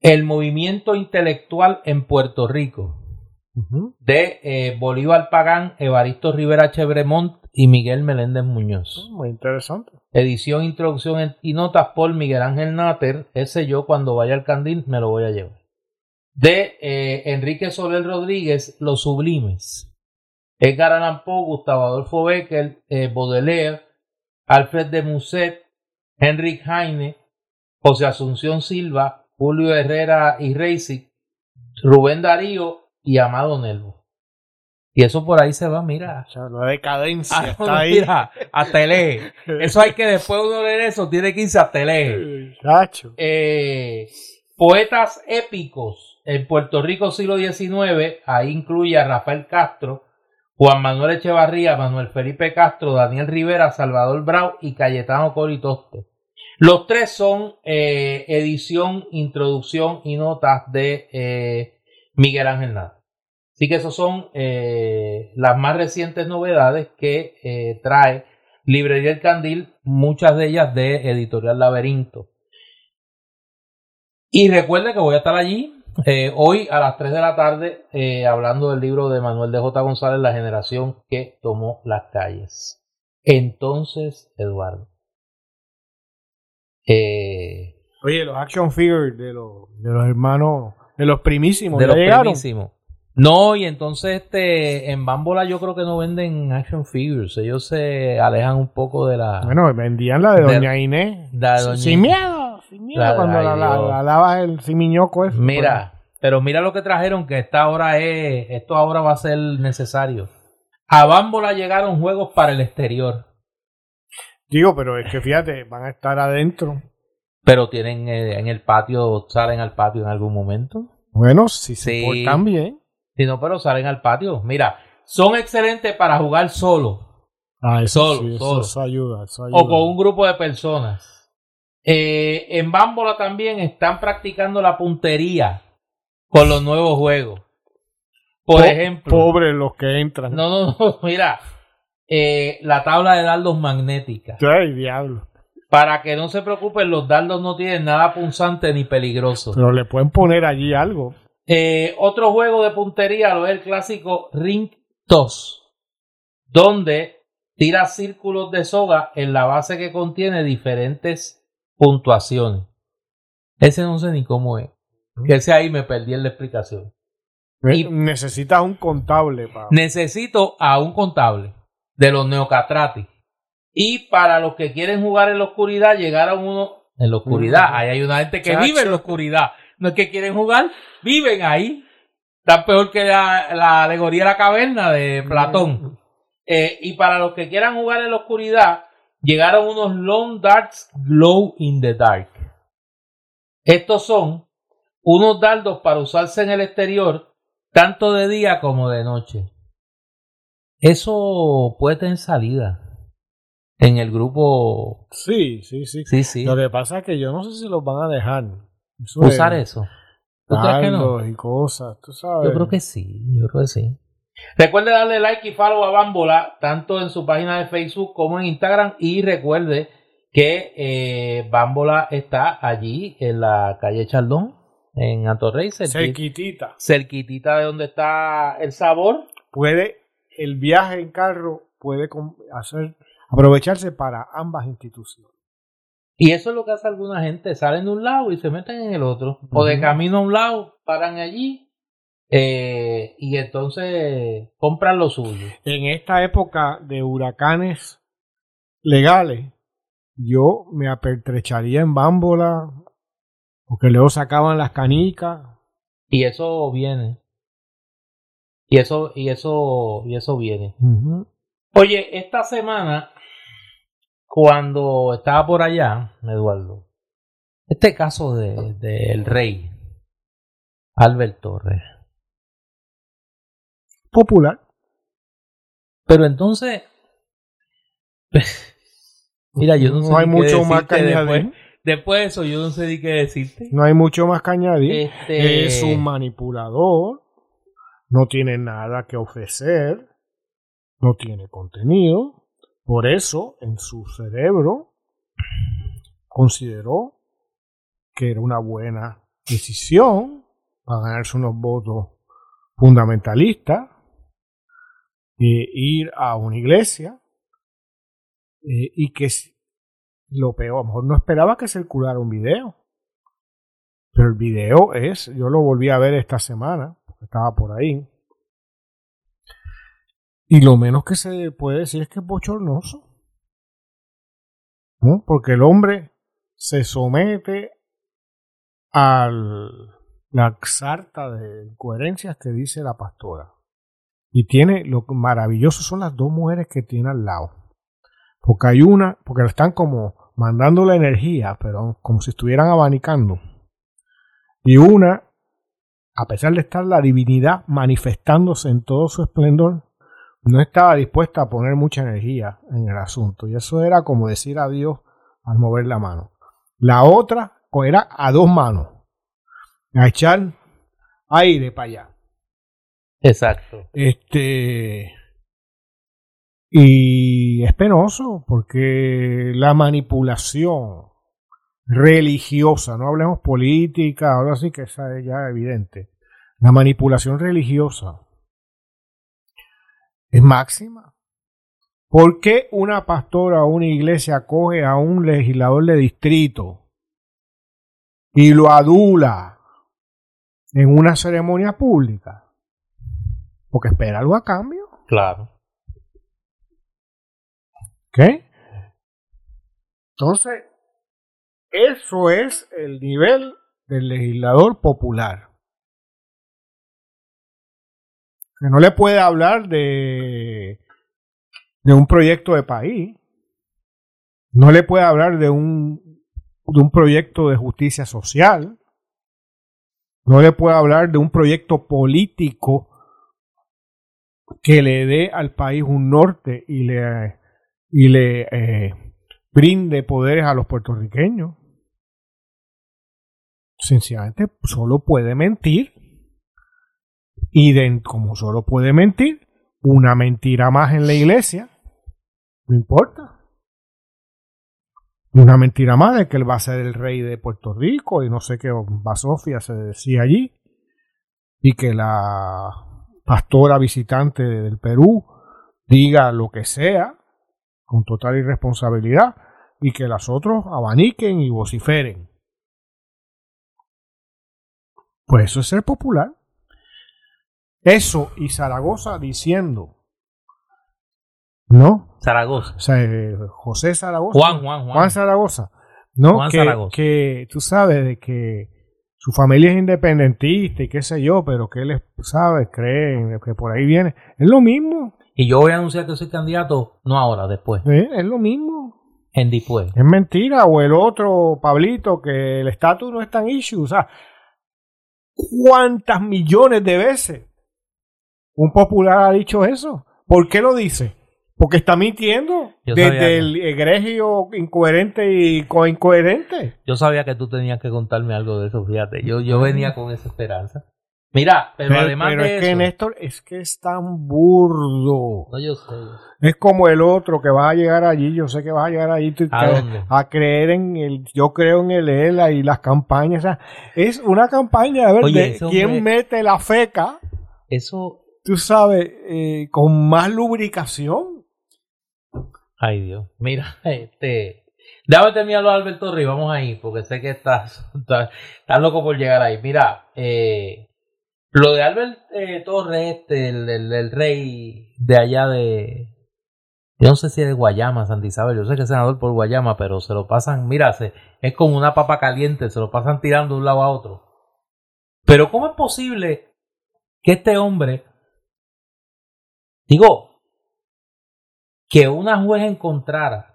S1: El movimiento intelectual en Puerto Rico De eh, Bolívar Pagán, Evaristo Rivera Chevremont y Miguel Meléndez Muñoz.
S2: Muy interesante.
S1: Edición, introducción y notas por Miguel Ángel Náter. Ese yo cuando vaya al Candil me lo voy a llevar. De eh, Enrique Soler Rodríguez, Los Sublimes. Edgar Allan Poe, Gustavo Adolfo Becker, eh, Baudelaire, Alfred de Musset, Henrik Heine, José Asunción Silva, Julio Herrera y Reisig, Rubén Darío y Amado Nelvo. Y eso por ahí se va, mira.
S2: La decadencia
S1: Ah,
S2: está ahí.
S1: mira, a Tele. Eso hay que después uno leer eso, tiene que irse a Tele. Eh, poetas épicos en Puerto Rico siglo XIX, ahí incluye a Rafael Castro, Juan Manuel Echevarría, Manuel Felipe Castro, Daniel Rivera, Salvador Brau y Cayetano Coritoste. Los tres son eh, edición, introducción y notas de eh, Miguel Ángel Nata. Así que esos son eh, las más recientes novedades que eh, trae Librería El Candil, muchas de ellas de Editorial Laberinto. Y recuerde que voy a estar allí eh, hoy a las 3 de la tarde hablando del libro de Manuel de J. González, La generación que tomó las calles. Entonces, Eduardo.
S2: Oye, los action figures de los, de los hermanos, de los primísimos,
S1: de
S2: ¿ya
S1: los
S2: llegaron?
S1: primísimos. No, y entonces este en Bambola yo creo que no venden action figures. Ellos se alejan un poco de la.
S2: Bueno, vendían la de
S1: De-
S2: Doña Inés.
S1: la de Doña
S2: sin
S1: Inés.
S2: miedo, sin miedo.
S1: La-
S2: cuando la, lavas el simiñoco ese.
S1: Mira, pero mira lo que trajeron, que esta hora es, esto ahora va a ser necesario. A Bambola llegaron juegos para el exterior,
S2: Digo, pero es que fíjate, van a estar adentro.
S1: pero tienen eh, en el patio, salen al patio en algún momento.
S2: Bueno, si se
S1: Sí.
S2: portan bien.
S1: Si no, pero salen al patio. Mira, son excelentes para jugar solo
S2: Ah, eso
S1: Solo,
S2: sí, eso,
S1: solo.
S2: eso ayuda, eso ayuda.
S1: o con un grupo de personas. Eh, en Bambola también están practicando la puntería con los nuevos juegos. Por
S2: Po-
S1: ejemplo,
S2: Pobres los que entran.
S1: no, no, no, mira, eh, la tabla de dardos magnética.
S2: Ay, diablo.
S1: Para que no se preocupen, los dardos no tienen nada punzante ni peligroso.
S2: Pero le pueden poner allí algo.
S1: Eh, otro juego de puntería lo es el clásico Ring Toss, donde tira círculos de soga en la base que contiene diferentes puntuaciones. Ese no sé ni cómo es. Que ese ahí me perdí en la explicación. Y-
S2: Necesitas un contable para.
S1: Necesito a un contable de los neocatratis Y para los que quieren jugar en la oscuridad, llegaron uno en la oscuridad. Ahí hay una gente que vive en la oscuridad. No es que quieren jugar, viven ahí. Está peor que la, alegoría de la caverna de Platón. Eh, y para los que quieran jugar en la oscuridad, llegaron unos Long Darts Glow in the Dark. Estos son unos dardos para usarse en el exterior, tanto de día como de noche. Eso puede tener salida en el grupo.
S2: Sí, sí, sí.
S1: Sí, sí.
S2: Lo que pasa es que yo no sé si los van a dejar
S1: usar eso.
S2: ¿Tú crees que no? y cosas, tú sabes.
S1: Yo creo que sí, yo creo que sí. Recuerde darle like y follow a Bambola, tanto en su página de Facebook como en Instagram. Y recuerde que eh, Bambola está allí en la calle Chaldón, en Atorrey.
S2: Cerquitita.
S1: Cerquitita de donde está el sabor.
S2: Puede, el viaje en carro puede hacer, aprovecharse para ambas instituciones.
S1: Y eso es lo que hace alguna gente, salen de un lado y se meten en el otro. O de camino a un lado, paran allí eh, y entonces compran lo suyo.
S2: En esta época de huracanes legales, yo me apertrecharía en bámbola, porque luego sacaban las canicas.
S1: Y eso viene. Y eso, y eso, y eso viene. Oye, esta semana cuando estaba por allá, Eduardo, este caso del de, rey Albert Torres.
S2: Popular.
S1: Pero entonces, mira, yo no, sé
S2: hay mucho más que
S1: después, después, de eso, yo no sé ni qué decirte.
S2: No hay mucho más que añadir. Este es un manipulador, no tiene nada que ofrecer, no tiene contenido por eso, en su cerebro, consideró que era una buena decisión para ganarse unos votos fundamentalistas, e ir a una iglesia eh, y que lo peor, a lo mejor no esperaba que circulara un video. Pero el video es, yo lo volví a ver esta semana, porque estaba por ahí. Y lo menos que se puede decir es que es bochornoso. ¿no? Porque el hombre se somete a la sarta de incoherencias que dice la pastora. Y tiene, lo maravilloso son las dos mujeres que tiene al lado. Porque hay una, porque están como mandando la energía, pero como si estuvieran abanicando. Y una, a pesar de estar la divinidad manifestándose en todo su esplendor, no estaba dispuesta a poner mucha energía en el asunto. Y eso era como decir adiós al mover la mano. La otra era a dos manos. A echar aire para allá.
S1: Exacto.
S2: Este. Y es penoso porque la manipulación religiosa, no hablemos política, ahora sí que esa es ya evidente. La manipulación religiosa es máxima. ¿Por qué una pastora o una iglesia acoge a un legislador de distrito y lo adula en una ceremonia pública? Porque espera algo a cambio.
S1: Claro.
S2: ¿Qué? Entonces, eso es el nivel del legislador popular. No le puede hablar de, de un proyecto de país, no le puede hablar de un, de un proyecto de justicia social, no le puede hablar de un proyecto político que le dé al país un norte y le, y le eh, brinde poderes a los puertorriqueños. Sencillamente solo puede mentir y como solo puede mentir, una mentira más en la iglesia, no importa. Una mentira más de que él va a ser el rey de Puerto Rico y no sé qué basofia se decía allí. Y que la pastora visitante del Perú diga lo que sea con total irresponsabilidad y que las otros abaniquen y vociferen. Pues eso es ser popular. Eso y Zaragoza diciendo ¿no?
S1: Zaragoza.
S2: O sea, eh, José Zaragoza.
S1: Juan, Juan, Juan.
S2: Juan Zaragoza. ¿No?
S1: Juan
S2: que,
S1: Zaragoza.
S2: que tú sabes de que su familia es independentista y qué sé yo, pero que él, ¿sabes? Cree que por ahí viene. Es lo mismo.
S1: Y yo voy a anunciar que soy candidato, no ahora, después.
S2: ¿eh? Es lo mismo.
S1: En después.
S2: Es mentira. O el otro, Pablito, que el estatus no es tan issue. O sea, ¿cuántas millones de veces un popular ha dicho eso? ¿Por qué lo dice? Porque está mintiendo
S1: Yo
S2: desde
S1: que-
S2: el egregio incoherente y coincoherente.
S1: Yo sabía que tú tenías que contarme algo de eso, fíjate. Yo, yo venía con esa esperanza. Mira, pero,
S2: Pero,
S1: además
S2: pero
S1: de
S2: es que. Néstor es que es tan burdo.
S1: No, yo sé.
S2: Es como el otro que vas a llegar allí. Yo sé que vas a llegar allí tú-
S1: ¿A
S2: que-
S1: dónde?
S2: a creer en el. Yo creo en el ELA y las campañas. O sea, es una campaña a ver
S1: Oye,
S2: de quién
S1: hombre-
S2: mete la feca.
S1: Eso.
S2: Tú sabes, eh, con más lubricación.
S1: Ay, Dios. Mira, este. Déjame terminarlo, Alberto Rey. Vamos ahí, porque sé que estás, estás, loco por llegar ahí. Mira, eh, lo de Albert eh, Torres, este, el, el- el rey de allá de. Yo no sé si es de Guayama, Santa Isabel. Yo sé que es senador por Guayama, pero se lo pasan. Mira, se- es como una papa caliente, se lo pasan tirando de un lado a otro. Pero, ¿cómo es posible que este hombre. Digo, que una juez encontrara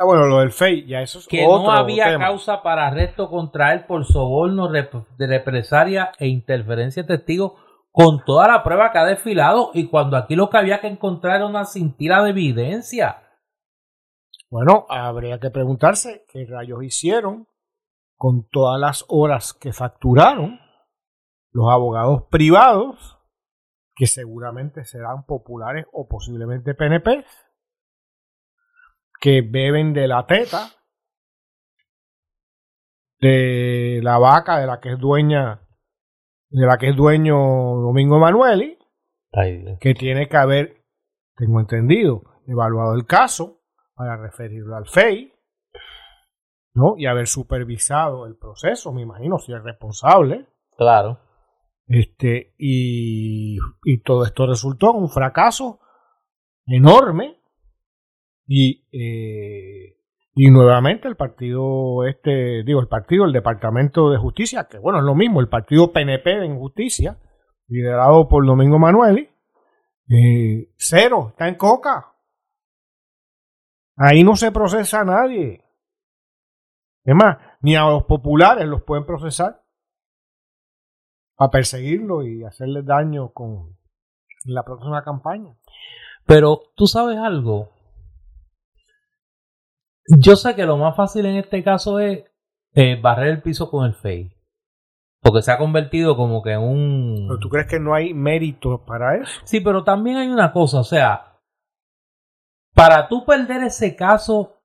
S2: Ah, bueno, lo del FEI, ya eso es
S1: que
S2: otro
S1: no había
S2: tema.
S1: causa para arresto contra él por soborno, rep- de represalia e interferencia de testigos con toda la prueba que ha desfilado y cuando aquí lo que había que encontrar era una cintila de evidencia.
S2: Bueno, habría que preguntarse qué rayos hicieron con todas las horas que facturaron los abogados privados, que seguramente serán populares o posiblemente PNP, que beben de la teta de la vaca de la que es dueña de la que es dueño Domingo Emanueli, que tiene que haber, tengo entendido, evaluado el caso para referirlo al FEI, ¿no? Y haber supervisado el proceso, me imagino, si es responsable.
S1: Claro.
S2: Este, y, y todo esto resultó en un fracaso enorme. Y, eh, y nuevamente el partido, este, digo, el partido, el Departamento de Justicia, que bueno, es lo mismo, el partido PNP en Justicia, liderado por Domingo Manueli, eh, cero, está en coca. Ahí no se procesa a nadie. Es más, ni a los populares los pueden procesar a perseguirlo y hacerles daño con la próxima campaña.
S1: Pero tú sabes algo. Yo sé que lo más fácil en este caso es eh, barrer el piso con el FEI. Porque se ha convertido como que en un...
S2: ¿Pero tú crees que no hay mérito para eso?
S1: Sí, pero también hay una cosa, o sea, para tú perder ese caso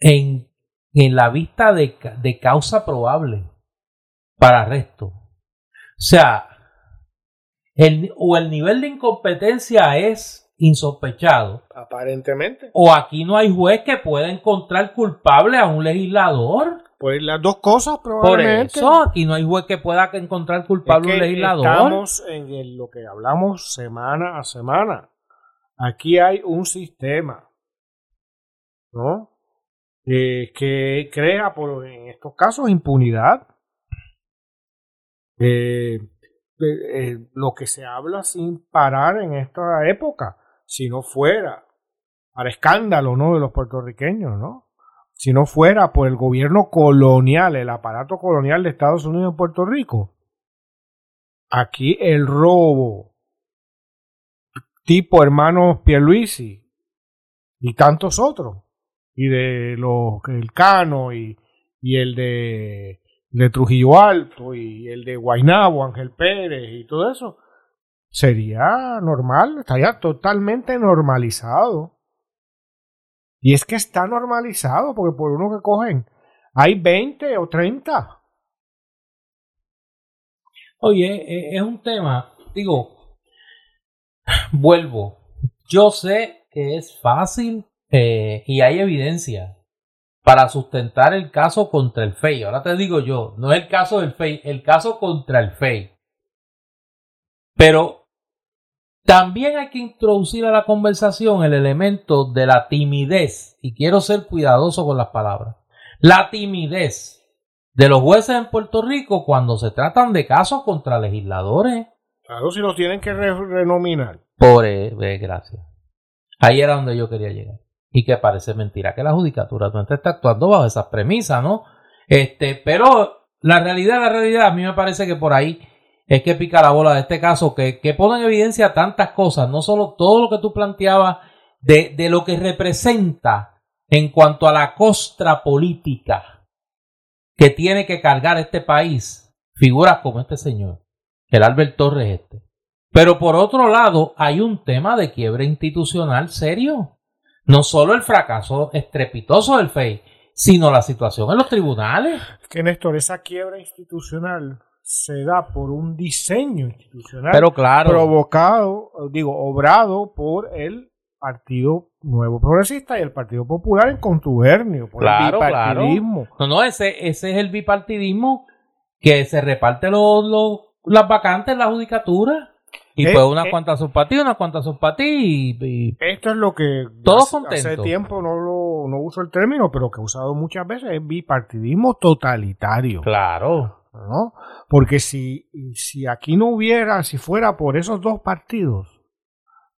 S1: en, en la vista de, de causa probable para arresto, sea, el, o el nivel de incompetencia es insospechado,
S2: Aparentemente.
S1: o aquí no hay juez que pueda encontrar culpable a un legislador.
S2: Pues las dos cosas
S1: Por
S2: probablemente.
S1: eso, aquí no hay juez que pueda encontrar
S2: Es
S1: culpable a un legislador.
S2: estamos en el- lo que hablamos semana a semana. Aquí hay un sistema, ¿no? Eh, que crea, por, en estos casos, impunidad. Eh, eh, lo que se habla sin parar en esta época, si no fuera para escándalo, ¿no? De los puertorriqueños, ¿no? Si no fuera por el gobierno colonial, el aparato colonial de Estados Unidos en Puerto Rico, aquí el robo tipo hermanos Pierluisi y tantos otros y de los el Cano y, y el de, de Trujillo Alto y el de Guaynabo Ángel Pérez y todo eso sería normal estaría totalmente normalizado. Y es que está normalizado porque por uno que cogen hay 20 o 30
S1: Oye, eh, es un tema, digo, vuelvo, yo sé que es fácil eh, y hay evidencia para sustentar el caso contra el FEI. Ahora te digo yo, no es el caso del FEI, el caso contra el FEI. Pero También hay que introducir a la conversación el elemento de la timidez, y quiero ser cuidadoso con las palabras. La timidez de los jueces en Puerto Rico cuando se tratan de casos contra legisladores.
S2: Claro, si los tienen que renominar.
S1: Por eh, gracias. Ahí era donde yo quería llegar. Y que parece mentira que la judicatura no está actuando bajo esas premisas, ¿no? Este, pero la realidad, la realidad, a mí me parece que por ahí es que pica la bola de este caso, que, que pone en evidencia tantas cosas, no solo todo lo que tú planteabas de, de lo que representa en cuanto a la costra política que tiene que cargar este país figuras como este señor, el Albert Torres este. Pero por otro lado, hay un tema de quiebre institucional serio. No solo el fracaso estrepitoso del FEI, sino la situación en los tribunales.
S2: Que Néstor, esa quiebra institucional se da por un diseño institucional
S1: Pero claro.
S2: provocado, digo, obrado por el Partido Nuevo Progresista y el Partido Popular en contubernio por
S1: el bipartidismo. No, no, ese, ese es el bipartidismo que se reparte los, las vacantes en la judicatura. Y pues unas eh, cuantas son para ti, unas cuantas son para ti. Y,
S2: esto es lo que
S1: todos
S2: hace, hace tiempo no, lo, no uso el término, pero que he usado muchas veces, es bipartidismo totalitario.
S1: Claro.
S2: ¿no? Porque si, si aquí no hubiera, si fuera por esos dos partidos,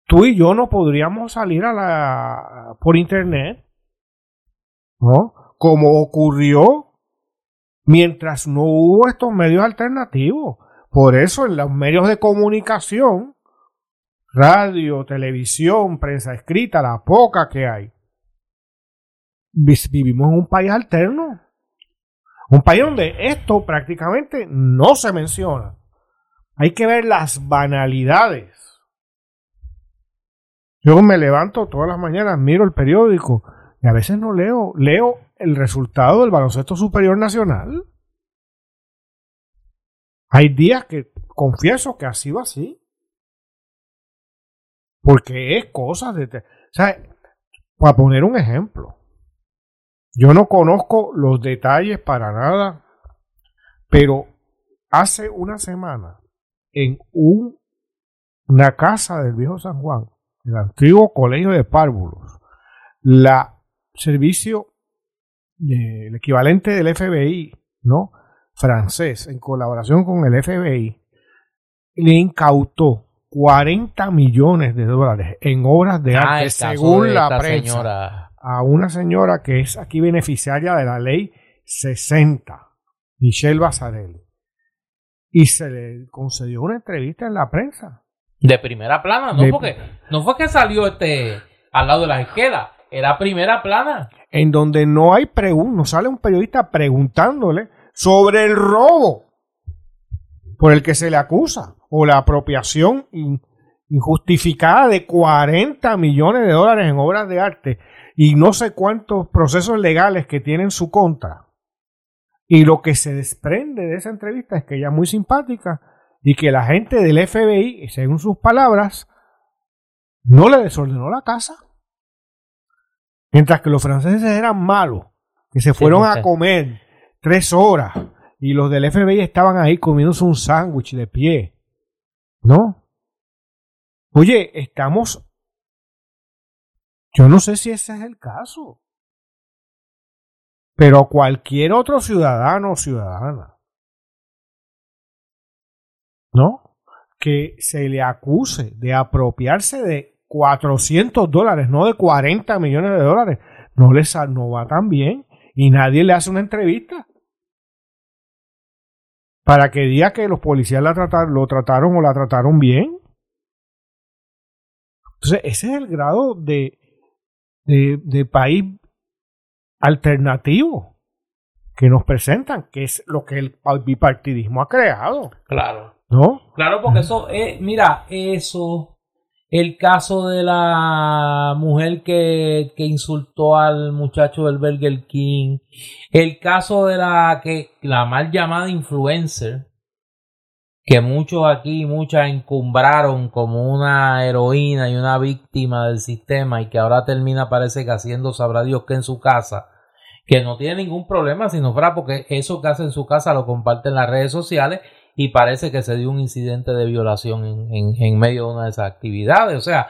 S2: tú y yo no podríamos salir a la por internet, ¿no? Como ocurrió mientras no hubo estos medios alternativos. Por eso en los medios de comunicación, radio, televisión, prensa escrita, la poca que hay, vivimos en un país alterno. Un país donde esto prácticamente no se menciona. Hay que ver las banalidades yo me levanto todas las mañanas, miro el periódico y a veces no leo, leo el resultado del baloncesto superior nacional. Hay días que confieso que ha sido así. Porque es cosas de... O sea, para poner un ejemplo, yo no conozco los detalles para nada, pero hace una semana en un, una casa del viejo San Juan el antiguo colegio de párvulos, la servicio, el equivalente del FBI, ¿no? Francés, en colaboración con el FBI, le incautó 40 millones de dólares en obras de ah, arte, según la prensa, a una señora que es aquí beneficiaria de la ley 60, Michelle Basarelli. Y se le concedió una entrevista en la prensa.
S1: De primera plana, ¿no? Porque no fue que salió este al lado de la izquierda, era primera plana.
S2: En donde no hay preguntas, no sale un periodista preguntándole sobre el robo por el que se le acusa o la apropiación injustificada de 40 millones de dólares en obras de arte y no sé cuántos procesos legales que tiene en su contra. Y lo que se desprende de esa entrevista es que ella es muy simpática y que la gente del FBI, según sus palabras, no le desordenó la casa. Mientras que los franceses eran malos, que se fueron a comer tres horas y los del FBI estaban ahí comiéndose un sándwich de pie. ¿No? Oye, estamos... Yo no sé si ese es el caso. Pero cualquier otro ciudadano o ciudadana ¿no? Que se le acuse de apropiarse de 400 dólares, no de 40 millones de dólares, no, les, no va tan bien y nadie le hace una entrevista para que diga que los policías la trataron, lo trataron o la trataron bien. Entonces, ese es el grado de, de, de país alternativo que nos presentan, que es lo que el bipartidismo ha creado.
S1: Claro.
S2: ¿No?
S1: Claro, porque eso, es, mira, eso, el caso de la mujer que, que insultó al muchacho del Burger King, el caso de la que, la mal llamada influencer, que muchos aquí, muchas encumbraron como una heroína y una víctima del sistema y que ahora termina parece que haciendo sabrá Dios que en su casa, que no tiene ningún problema si no fuera porque eso que hace en su casa lo comparte en las redes sociales y parece que se dio un incidente de violación en, en, medio de una de esas actividades. O sea,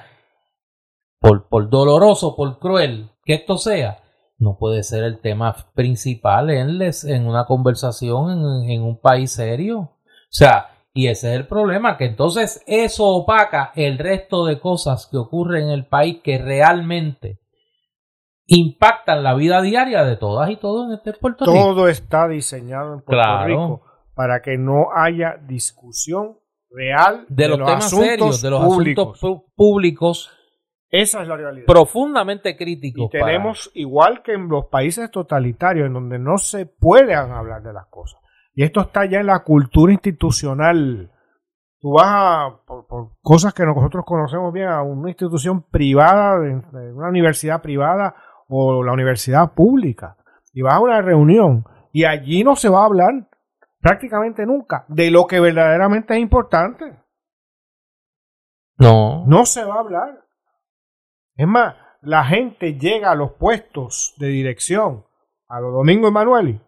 S1: por, por doloroso, por cruel que esto sea, no puede ser el tema principal en, en una conversación en, en, un país serio. O sea, y ese es el problema, que entonces eso opaca el resto de cosas que ocurren en el país que realmente impactan la vida diaria de todas y todos en este Puerto
S2: Rico. Todo está diseñado en Puerto Rico para que no haya discusión real
S1: de, los, temas serios, de los asuntos públicos.
S2: Esa es la realidad.
S1: Profundamente críticos.
S2: Y tenemos, igual que en los países totalitarios, en donde no se pueden hablar de las cosas. Y esto está ya en la cultura institucional. Tú vas a, por, cosas que nosotros conocemos bien, a una institución privada, una universidad privada o la universidad pública, y vas a una reunión, y allí no se va a hablar prácticamente nunca de lo que verdaderamente es importante.
S1: No.
S2: No se va a hablar. Es más, la gente llega a los puestos de dirección a los domingos Emanueli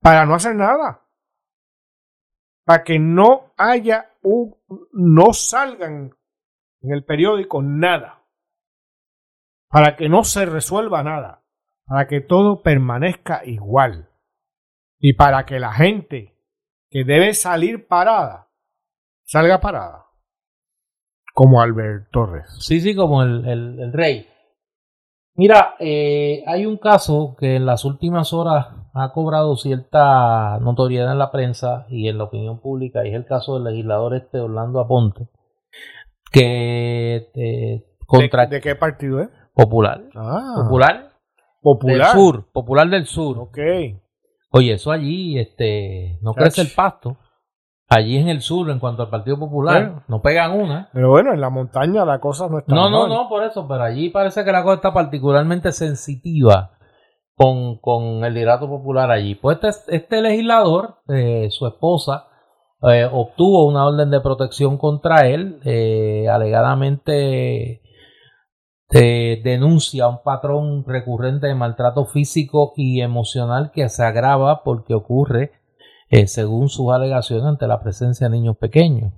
S2: para no hacer nada. Para que no haya un, no salgan en el periódico nada. Para que no se resuelva nada. Para que todo permanezca igual. Y para que la gente que debe salir parada, salga parada. Como Albert Torres.
S1: Sí, sí, como el, el rey. Mira, eh, hay un caso que en las últimas horas ha cobrado cierta notoriedad en la prensa y en la opinión pública, y es el caso del legislador este Orlando Aponte, que
S2: eh, contra... ¿De, qué partido es?
S1: Popular.
S2: Ah.
S1: Popular.
S2: Popular.
S1: Del sur, Popular del Sur.
S2: Ok.
S1: Oye, eso allí, este, no crece el pasto. Allí en el sur, en cuanto al Partido Popular, no pegan una.
S2: Pero bueno, en la montaña la cosa no está.
S1: No, no, no, por eso, pero allí parece que la cosa está particularmente sensitiva con, con el liderato popular allí. Pues este, este legislador, eh, su esposa, eh, obtuvo una orden de protección contra él, eh, alegadamente denuncia un patrón recurrente de maltrato físico y emocional que se agrava porque ocurre eh, según sus alegaciones ante la presencia de niños pequeños.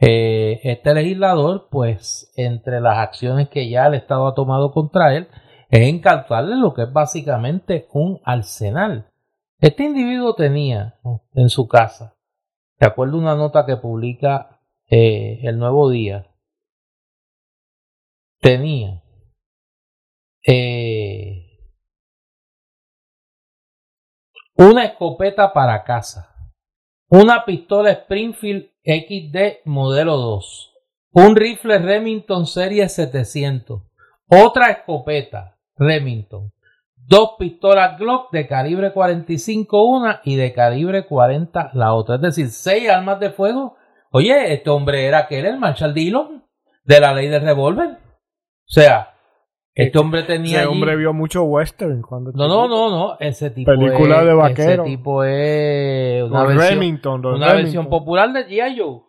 S1: Eh, este legislador, pues, entre las acciones que ya el Estado ha tomado contra él, es encartarle lo que es básicamente un arsenal. Este individuo tenía en su casa, de acuerdo a una nota que publica eh, el Nuevo Día, tenía una escopeta para casa, una pistola Springfield XD modelo 2, un rifle Remington Serie 700, otra escopeta Remington, dos pistolas Glock de calibre 45 una y de calibre 40 la otra, es decir, seis armas de fuego. Oye, este hombre era aquel, el Marshall Dillon, de la ley del revólver. O sea, este hombre tenía.
S2: Ese hombre vio mucho western cuando.
S1: No, no, no, no. Ese tipo
S2: Película de vaquero.
S1: Ese tipo es. Una, versión, una versión popular de G.I. Joe.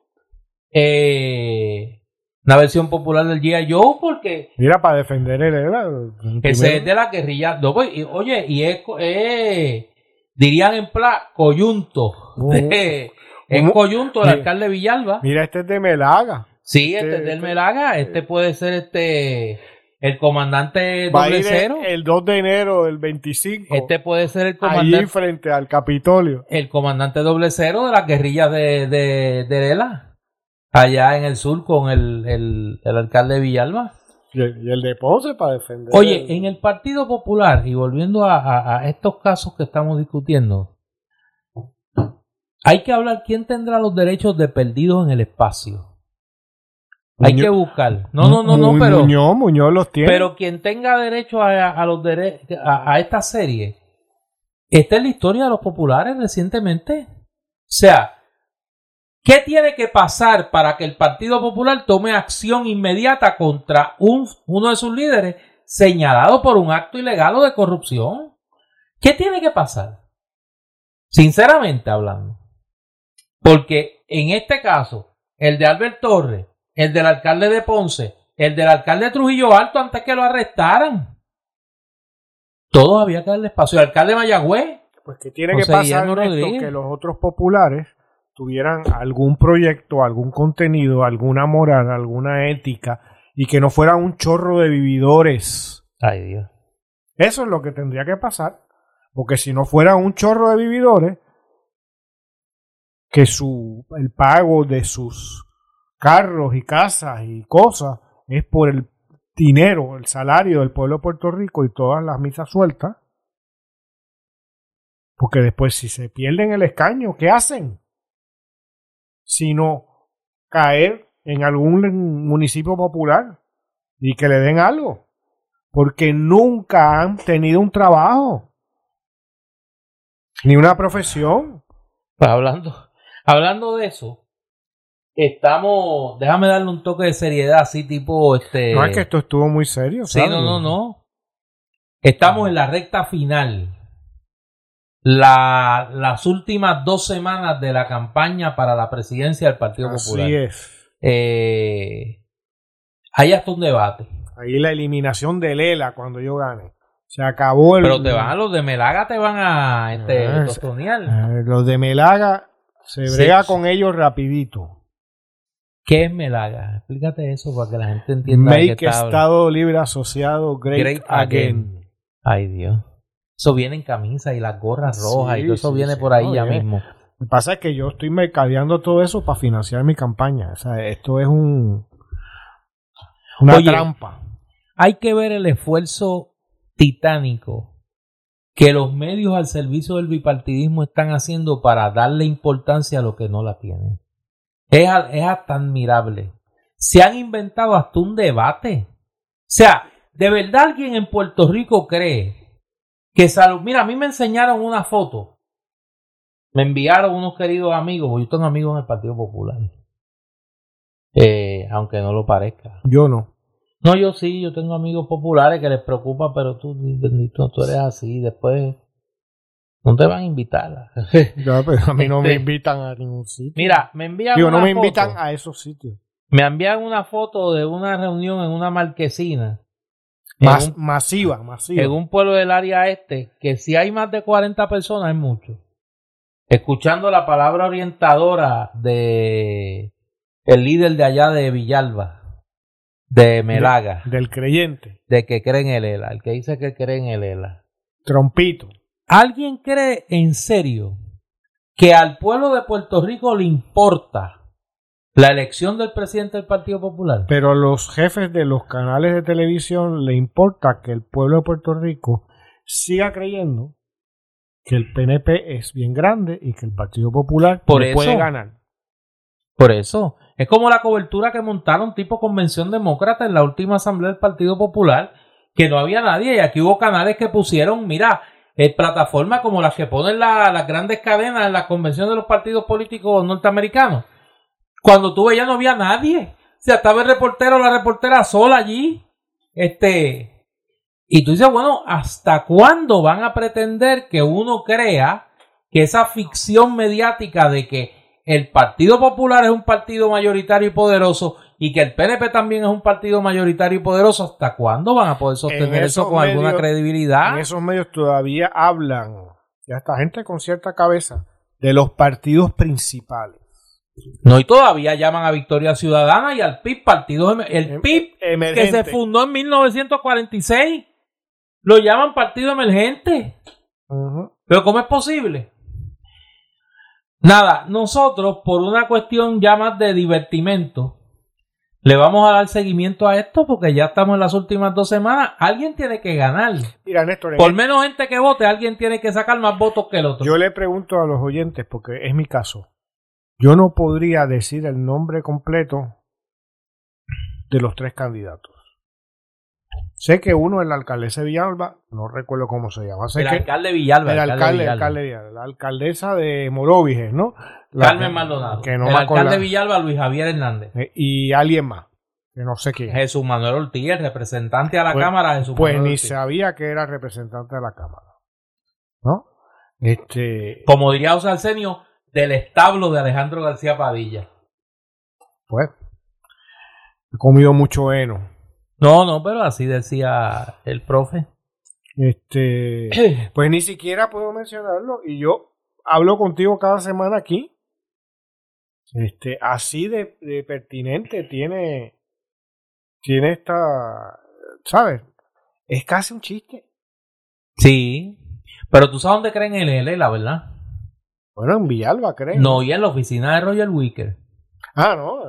S1: Eh, una versión popular del G.I. Joe porque.
S2: Mira, para defender el.
S1: Ese es de la guerrilla. No, pues, oye, y es. Eh, dirían en plan coyunto. Uh, en coyunto el alcalde Villalba.
S2: Mira, este es de Melaga.
S1: Sí, este, es del Melaga. Este puede ser este el comandante doble cero.
S2: El 2 de enero del 25.
S1: Este puede ser el comandante.
S2: Ahí frente al Capitolio.
S1: El comandante doble cero de las guerrillas de, de, de Lela. Allá en el sur con el, el, el alcalde Villalba.
S2: Y el, de Ponce para defender.
S1: Oye, en el Partido Popular, y volviendo a, a estos casos que estamos discutiendo, hay que hablar quién tendrá los derechos de perdidos en el espacio. Hay que buscar. No, no, no, no, pero.
S2: Muñoz, Muñoz los tiene.
S1: Pero quien tenga derecho a, los a, a, esta serie, esta es la historia de los populares recientemente. O sea, ¿qué tiene que pasar para que el Partido Popular tome acción inmediata contra un, uno de sus líderes señalado por un acto ilegal o de corrupción? ¿Qué tiene que pasar? Sinceramente hablando. Porque en este caso, el de Albert Torres, el del alcalde de Ponce, el del alcalde de Trujillo Alto antes que lo arrestaran. Todos había que darle espacio. El alcalde de Mayagüez.
S2: Pues que tiene que pasar que los otros populares tuvieran algún proyecto, algún contenido, alguna moral, alguna ética y que no fuera un chorro de vividores.
S1: Ay, Dios.
S2: Eso es lo que tendría que pasar. Porque si no fuera un chorro de vividores, que su, el pago de sus carros y casas y cosas es por el dinero, el salario del pueblo de Puerto Rico y todas las misas sueltas. Porque después si se pierden el escaño, ¿qué hacen? Sino caer en algún municipio popular y que le den algo. Porque nunca han tenido un trabajo. Ni una profesión.
S1: Pues hablando, hablando de eso, estamos, déjame darle un toque de seriedad, así tipo este.
S2: No es que esto estuvo muy serio.
S1: Sí,
S2: ¿sabes?
S1: no, no, no. Estamos en la recta final. La, las últimas dos semanas de la campaña para la presidencia del Partido Popular.
S2: Así es.
S1: Eh, hay hasta un debate.
S2: Ahí la eliminación de Lela cuando yo gane. Se acabó el.
S1: Pero te van a los de Melaga, te van a este,
S2: Ah. Eh, los de Melaga se
S1: Sí.
S2: brega con ellos rapidito.
S1: ¿Qué es Melaga? Explícate eso para que la gente entienda. de qué
S2: Make. Estado Libre Asociado Great,
S1: Great
S2: again.
S1: again. Ay, Dios. Eso viene en camisa y las gorras rojas y todo eso
S2: sí,
S1: viene
S2: sí,
S1: por ahí
S2: no,
S1: ya
S2: viene.
S1: mismo.
S2: Lo que pasa es que yo estoy mercadeando todo eso para financiar mi campaña. O sea, esto es un una
S1: Oye,
S2: trampa.
S1: Hay que ver el esfuerzo titánico que los medios al servicio del bipartidismo están haciendo para darle importancia a lo que no la tiene. Es, hasta admirable. Se han inventado hasta un debate. O sea, ¿de verdad alguien en Puerto Rico cree que salud? Mira, a mí me enseñaron una foto. Me enviaron unos queridos amigos, yo tengo amigos en el Partido Popular. Eh, aunque no lo parezca.
S2: Yo no.
S1: No, yo sí, yo tengo amigos populares que les preocupa, pero tú, bendito, tú eres así, después no te van a invitar.
S2: Ya, pero a mí no me
S1: Este-
S2: invitan a ningún sitio.
S1: Mira, me envían
S2: Digo, no
S1: una
S2: me
S1: foto,
S2: invitan a esos sitios.
S1: me envían una foto de una reunión en una marquesina en
S2: Mas-
S1: un-
S2: masiva, masiva.
S1: en un pueblo del área este, que si hay más de 40 personas es mucho. Escuchando la palabra orientadora de el líder de allá de Villalba, de Melaga,
S2: Del creyente.
S1: de que cree en el ELA, el que dice que cree en el ELA.
S2: Trompito.
S1: ¿Alguien cree en serio que al pueblo de Puerto Rico le importa la elección del presidente del Partido Popular?
S2: Pero a los jefes de los canales de televisión le importa que el pueblo de Puerto Rico siga creyendo que el PNP es bien grande y que el Partido Popular
S1: Por eso.
S2: puede ganar.
S1: Por eso, es como la cobertura que montaron tipo convención demócrata en la última asamblea del Partido Popular, que no había nadie y aquí hubo canales que pusieron, mira, plataformas como las que ponen la- las grandes cadenas en la convención de los partidos políticos norteamericanos. Cuando tú veías no había nadie. O sea, estaba el reportero o la reportera sola allí. Este. Y tú dices, bueno, ¿hasta cuándo van a pretender que uno crea que esa ficción mediática de que el Partido Popular es un partido mayoritario y poderoso y que el PNP también es un partido mayoritario y poderoso, ¿hasta cuándo van a poder sostener
S2: En
S1: eso con alguna credibilidad?
S2: En esos medios todavía hablan, ya esta gente con cierta cabeza, de los partidos principales.
S1: No, y todavía llaman a Victoria Ciudadana y al PIB, partido el
S2: Em-
S1: PIB que
S2: Emergente.
S1: se fundó en 1946, lo llaman partido emergente. Pero ¿cómo es posible? Nada, nosotros por una cuestión ya más de divertimento, le vamos a dar seguimiento a esto porque ya estamos en las últimas dos semanas. Alguien tiene que ganar.
S2: Mira, Néstor,
S1: Por menos gente que vote, alguien tiene que sacar más votos que el otro.
S2: Yo le pregunto a los oyentes, porque es mi caso. Yo no podría decir el nombre completo de los tres candidatos. Sé que uno es la alcaldesa de Villalba, no recuerdo cómo se llama. Sé
S1: el
S2: que
S1: alcalde Villalba.
S2: el alcalde,
S1: Villalba.
S2: alcalde Villalba, la alcaldesa de Moroviges, ¿no?
S1: Carmen Maldonado.
S2: Que no
S1: el
S2: me
S1: alcalde. Villalba, Luis Javier Hernández.
S2: Eh, Y alguien más, que no sé quién.
S1: Jesús Manuel Ortiz, el representante a la
S2: Pues-
S1: Cámara, Jesús
S2: Pues
S1: Manuel
S2: ni
S1: Ortiz.
S2: sabía que era representante de la Cámara. ¿No? Este,
S1: Como diría José Arsenio, del establo de Alejandro García Padilla.
S2: pues, he comido mucho heno.
S1: No, no, pero así decía el profe.
S2: Este, pues ni siquiera puedo mencionarlo. Y yo hablo contigo cada semana aquí. Este, así de, de pertinente tiene, tiene esta, ¿sabes? Es casi un chiste.
S1: Sí. Pero tú sabes dónde creen en el la verdad.
S2: Bueno, en Villalba, creen.
S1: No, y en la oficina de Roger Wicker.
S2: Ah, no,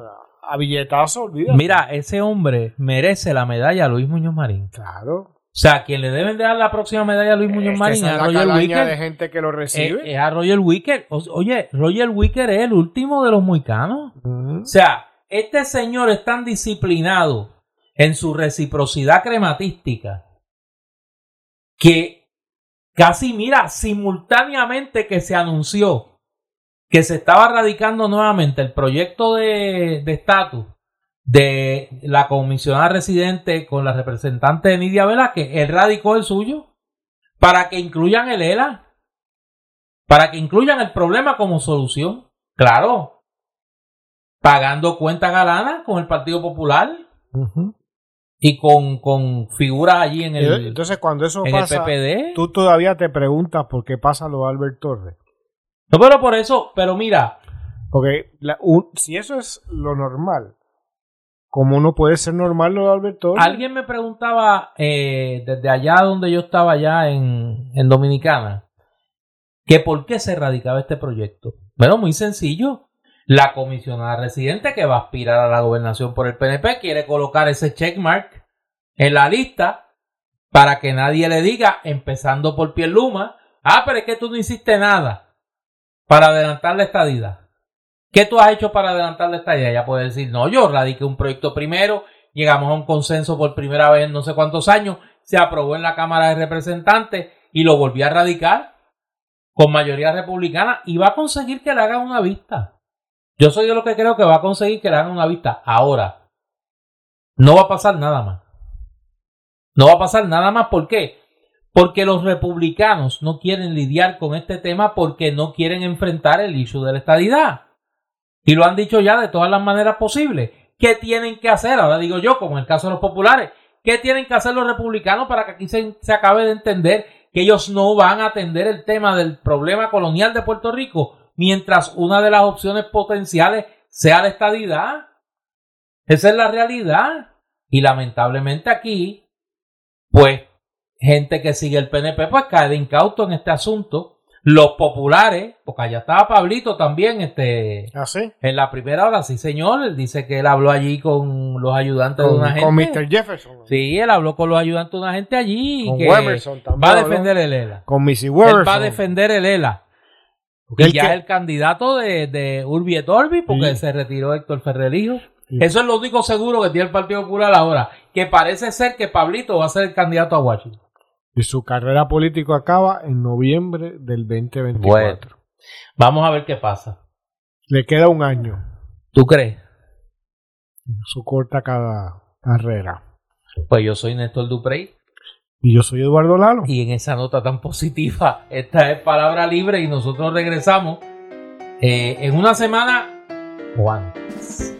S2: a billetazo, olvídate.
S1: Mira, ese hombre merece la medalla Luis Muñoz Marín.
S2: Claro.
S1: O sea, quien le deben de dar la próxima medalla a Luis Muñoz Marín es a Roger Wicker.
S2: de gente que lo recibe.
S1: es a Roger Wicker. O- Oye, Roger Wicker es el último de los muicanos.
S2: Ujú.
S1: O sea, este señor es tan disciplinado en su reciprocidad crematística que casi, mira, simultáneamente que se anunció que se estaba radicando nuevamente el proyecto de de estatus de la comisionada residente con la representante de Nidia Velázquez, él radicó el suyo para que incluyan el ELA, para que incluyan el problema como solución. Claro, pagando cuenta galana con el Partido Popular y con, con figuras allí en el,
S2: Entonces, cuando eso pasa,
S1: PPD.
S2: tú todavía te preguntas por qué pasa lo de Albert Torres.
S1: No, pero por eso, pero mira,
S2: Porque la- un- si eso es lo normal, ¿cómo no puede ser normal lo de Albert Torres?
S1: alguien me preguntaba eh, desde allá donde yo estaba allá en, en Dominicana, que por qué se radicaba este proyecto. Bueno, muy sencillo. La comisionada residente que va a aspirar a la gobernación por el PNP quiere colocar ese checkmark en la lista para que nadie le diga, empezando por Pierluma, ah, pero es que tú no hiciste nada para adelantar la estadidad. ¿Qué tú has hecho para adelantar la estadidad? Ella puede decir, no, yo radiqué un proyecto primero, llegamos a un consenso por primera vez en no sé cuántos años, se aprobó en la Cámara de Representantes y lo volví a radicar con mayoría republicana y va a conseguir que le hagan una vista. Yo soy de lo que creo que va a conseguir que le hagan una vista. Ahora, no va a pasar nada más. No va a pasar nada más. ¿Por qué? Porque los republicanos no quieren lidiar con este tema porque no quieren enfrentar el issue de la estadidad. Y lo han dicho ya de todas las maneras posibles. ¿Qué tienen que hacer? Ahora digo yo, como en el caso de los populares, ¿qué tienen que hacer los republicanos para que aquí se, acabe de entender que ellos no van a atender el tema del problema colonial de Puerto Rico mientras una de las opciones potenciales sea la estadidad? Esa es la realidad. Y lamentablemente aquí, pues, gente que sigue el PNP, pues cae de incauto en este asunto. Los populares, porque allá estaba Pablito también, este,
S2: ¿Así?
S1: en la primera hora, sí señor, él dice que él habló allí con los ayudantes de
S2: Con,
S1: una
S2: con
S1: gente.
S2: Mr. Jefferson.
S1: Sí, él habló con los ayudantes de una gente allí
S2: Con
S1: que
S2: también
S1: va a defender el ELA.
S2: Con Missy
S1: Él
S2: Weberson.
S1: va a defender el ELA.
S2: Porque él
S1: ya
S2: que-
S1: es el candidato de, de Urbi et Orbi, porque
S2: Sí.
S1: se retiró Héctor Ferrerijo.
S2: Sí.
S1: Eso es lo único seguro que tiene el Partido Popular ahora. Que parece ser que Pablito va a ser el candidato a Washington.
S2: Y su carrera política acaba en noviembre del 2024.
S1: Vamos a ver qué pasa.
S2: Le queda un año.
S1: ¿Tú crees?
S2: Su corta cada carrera.
S1: Pues yo soy Néstor Duprey.
S2: Y yo soy Eduardo Lalo.
S1: Y en esa nota tan positiva, esta es palabra libre y nosotros regresamos eh, en una semana o antes.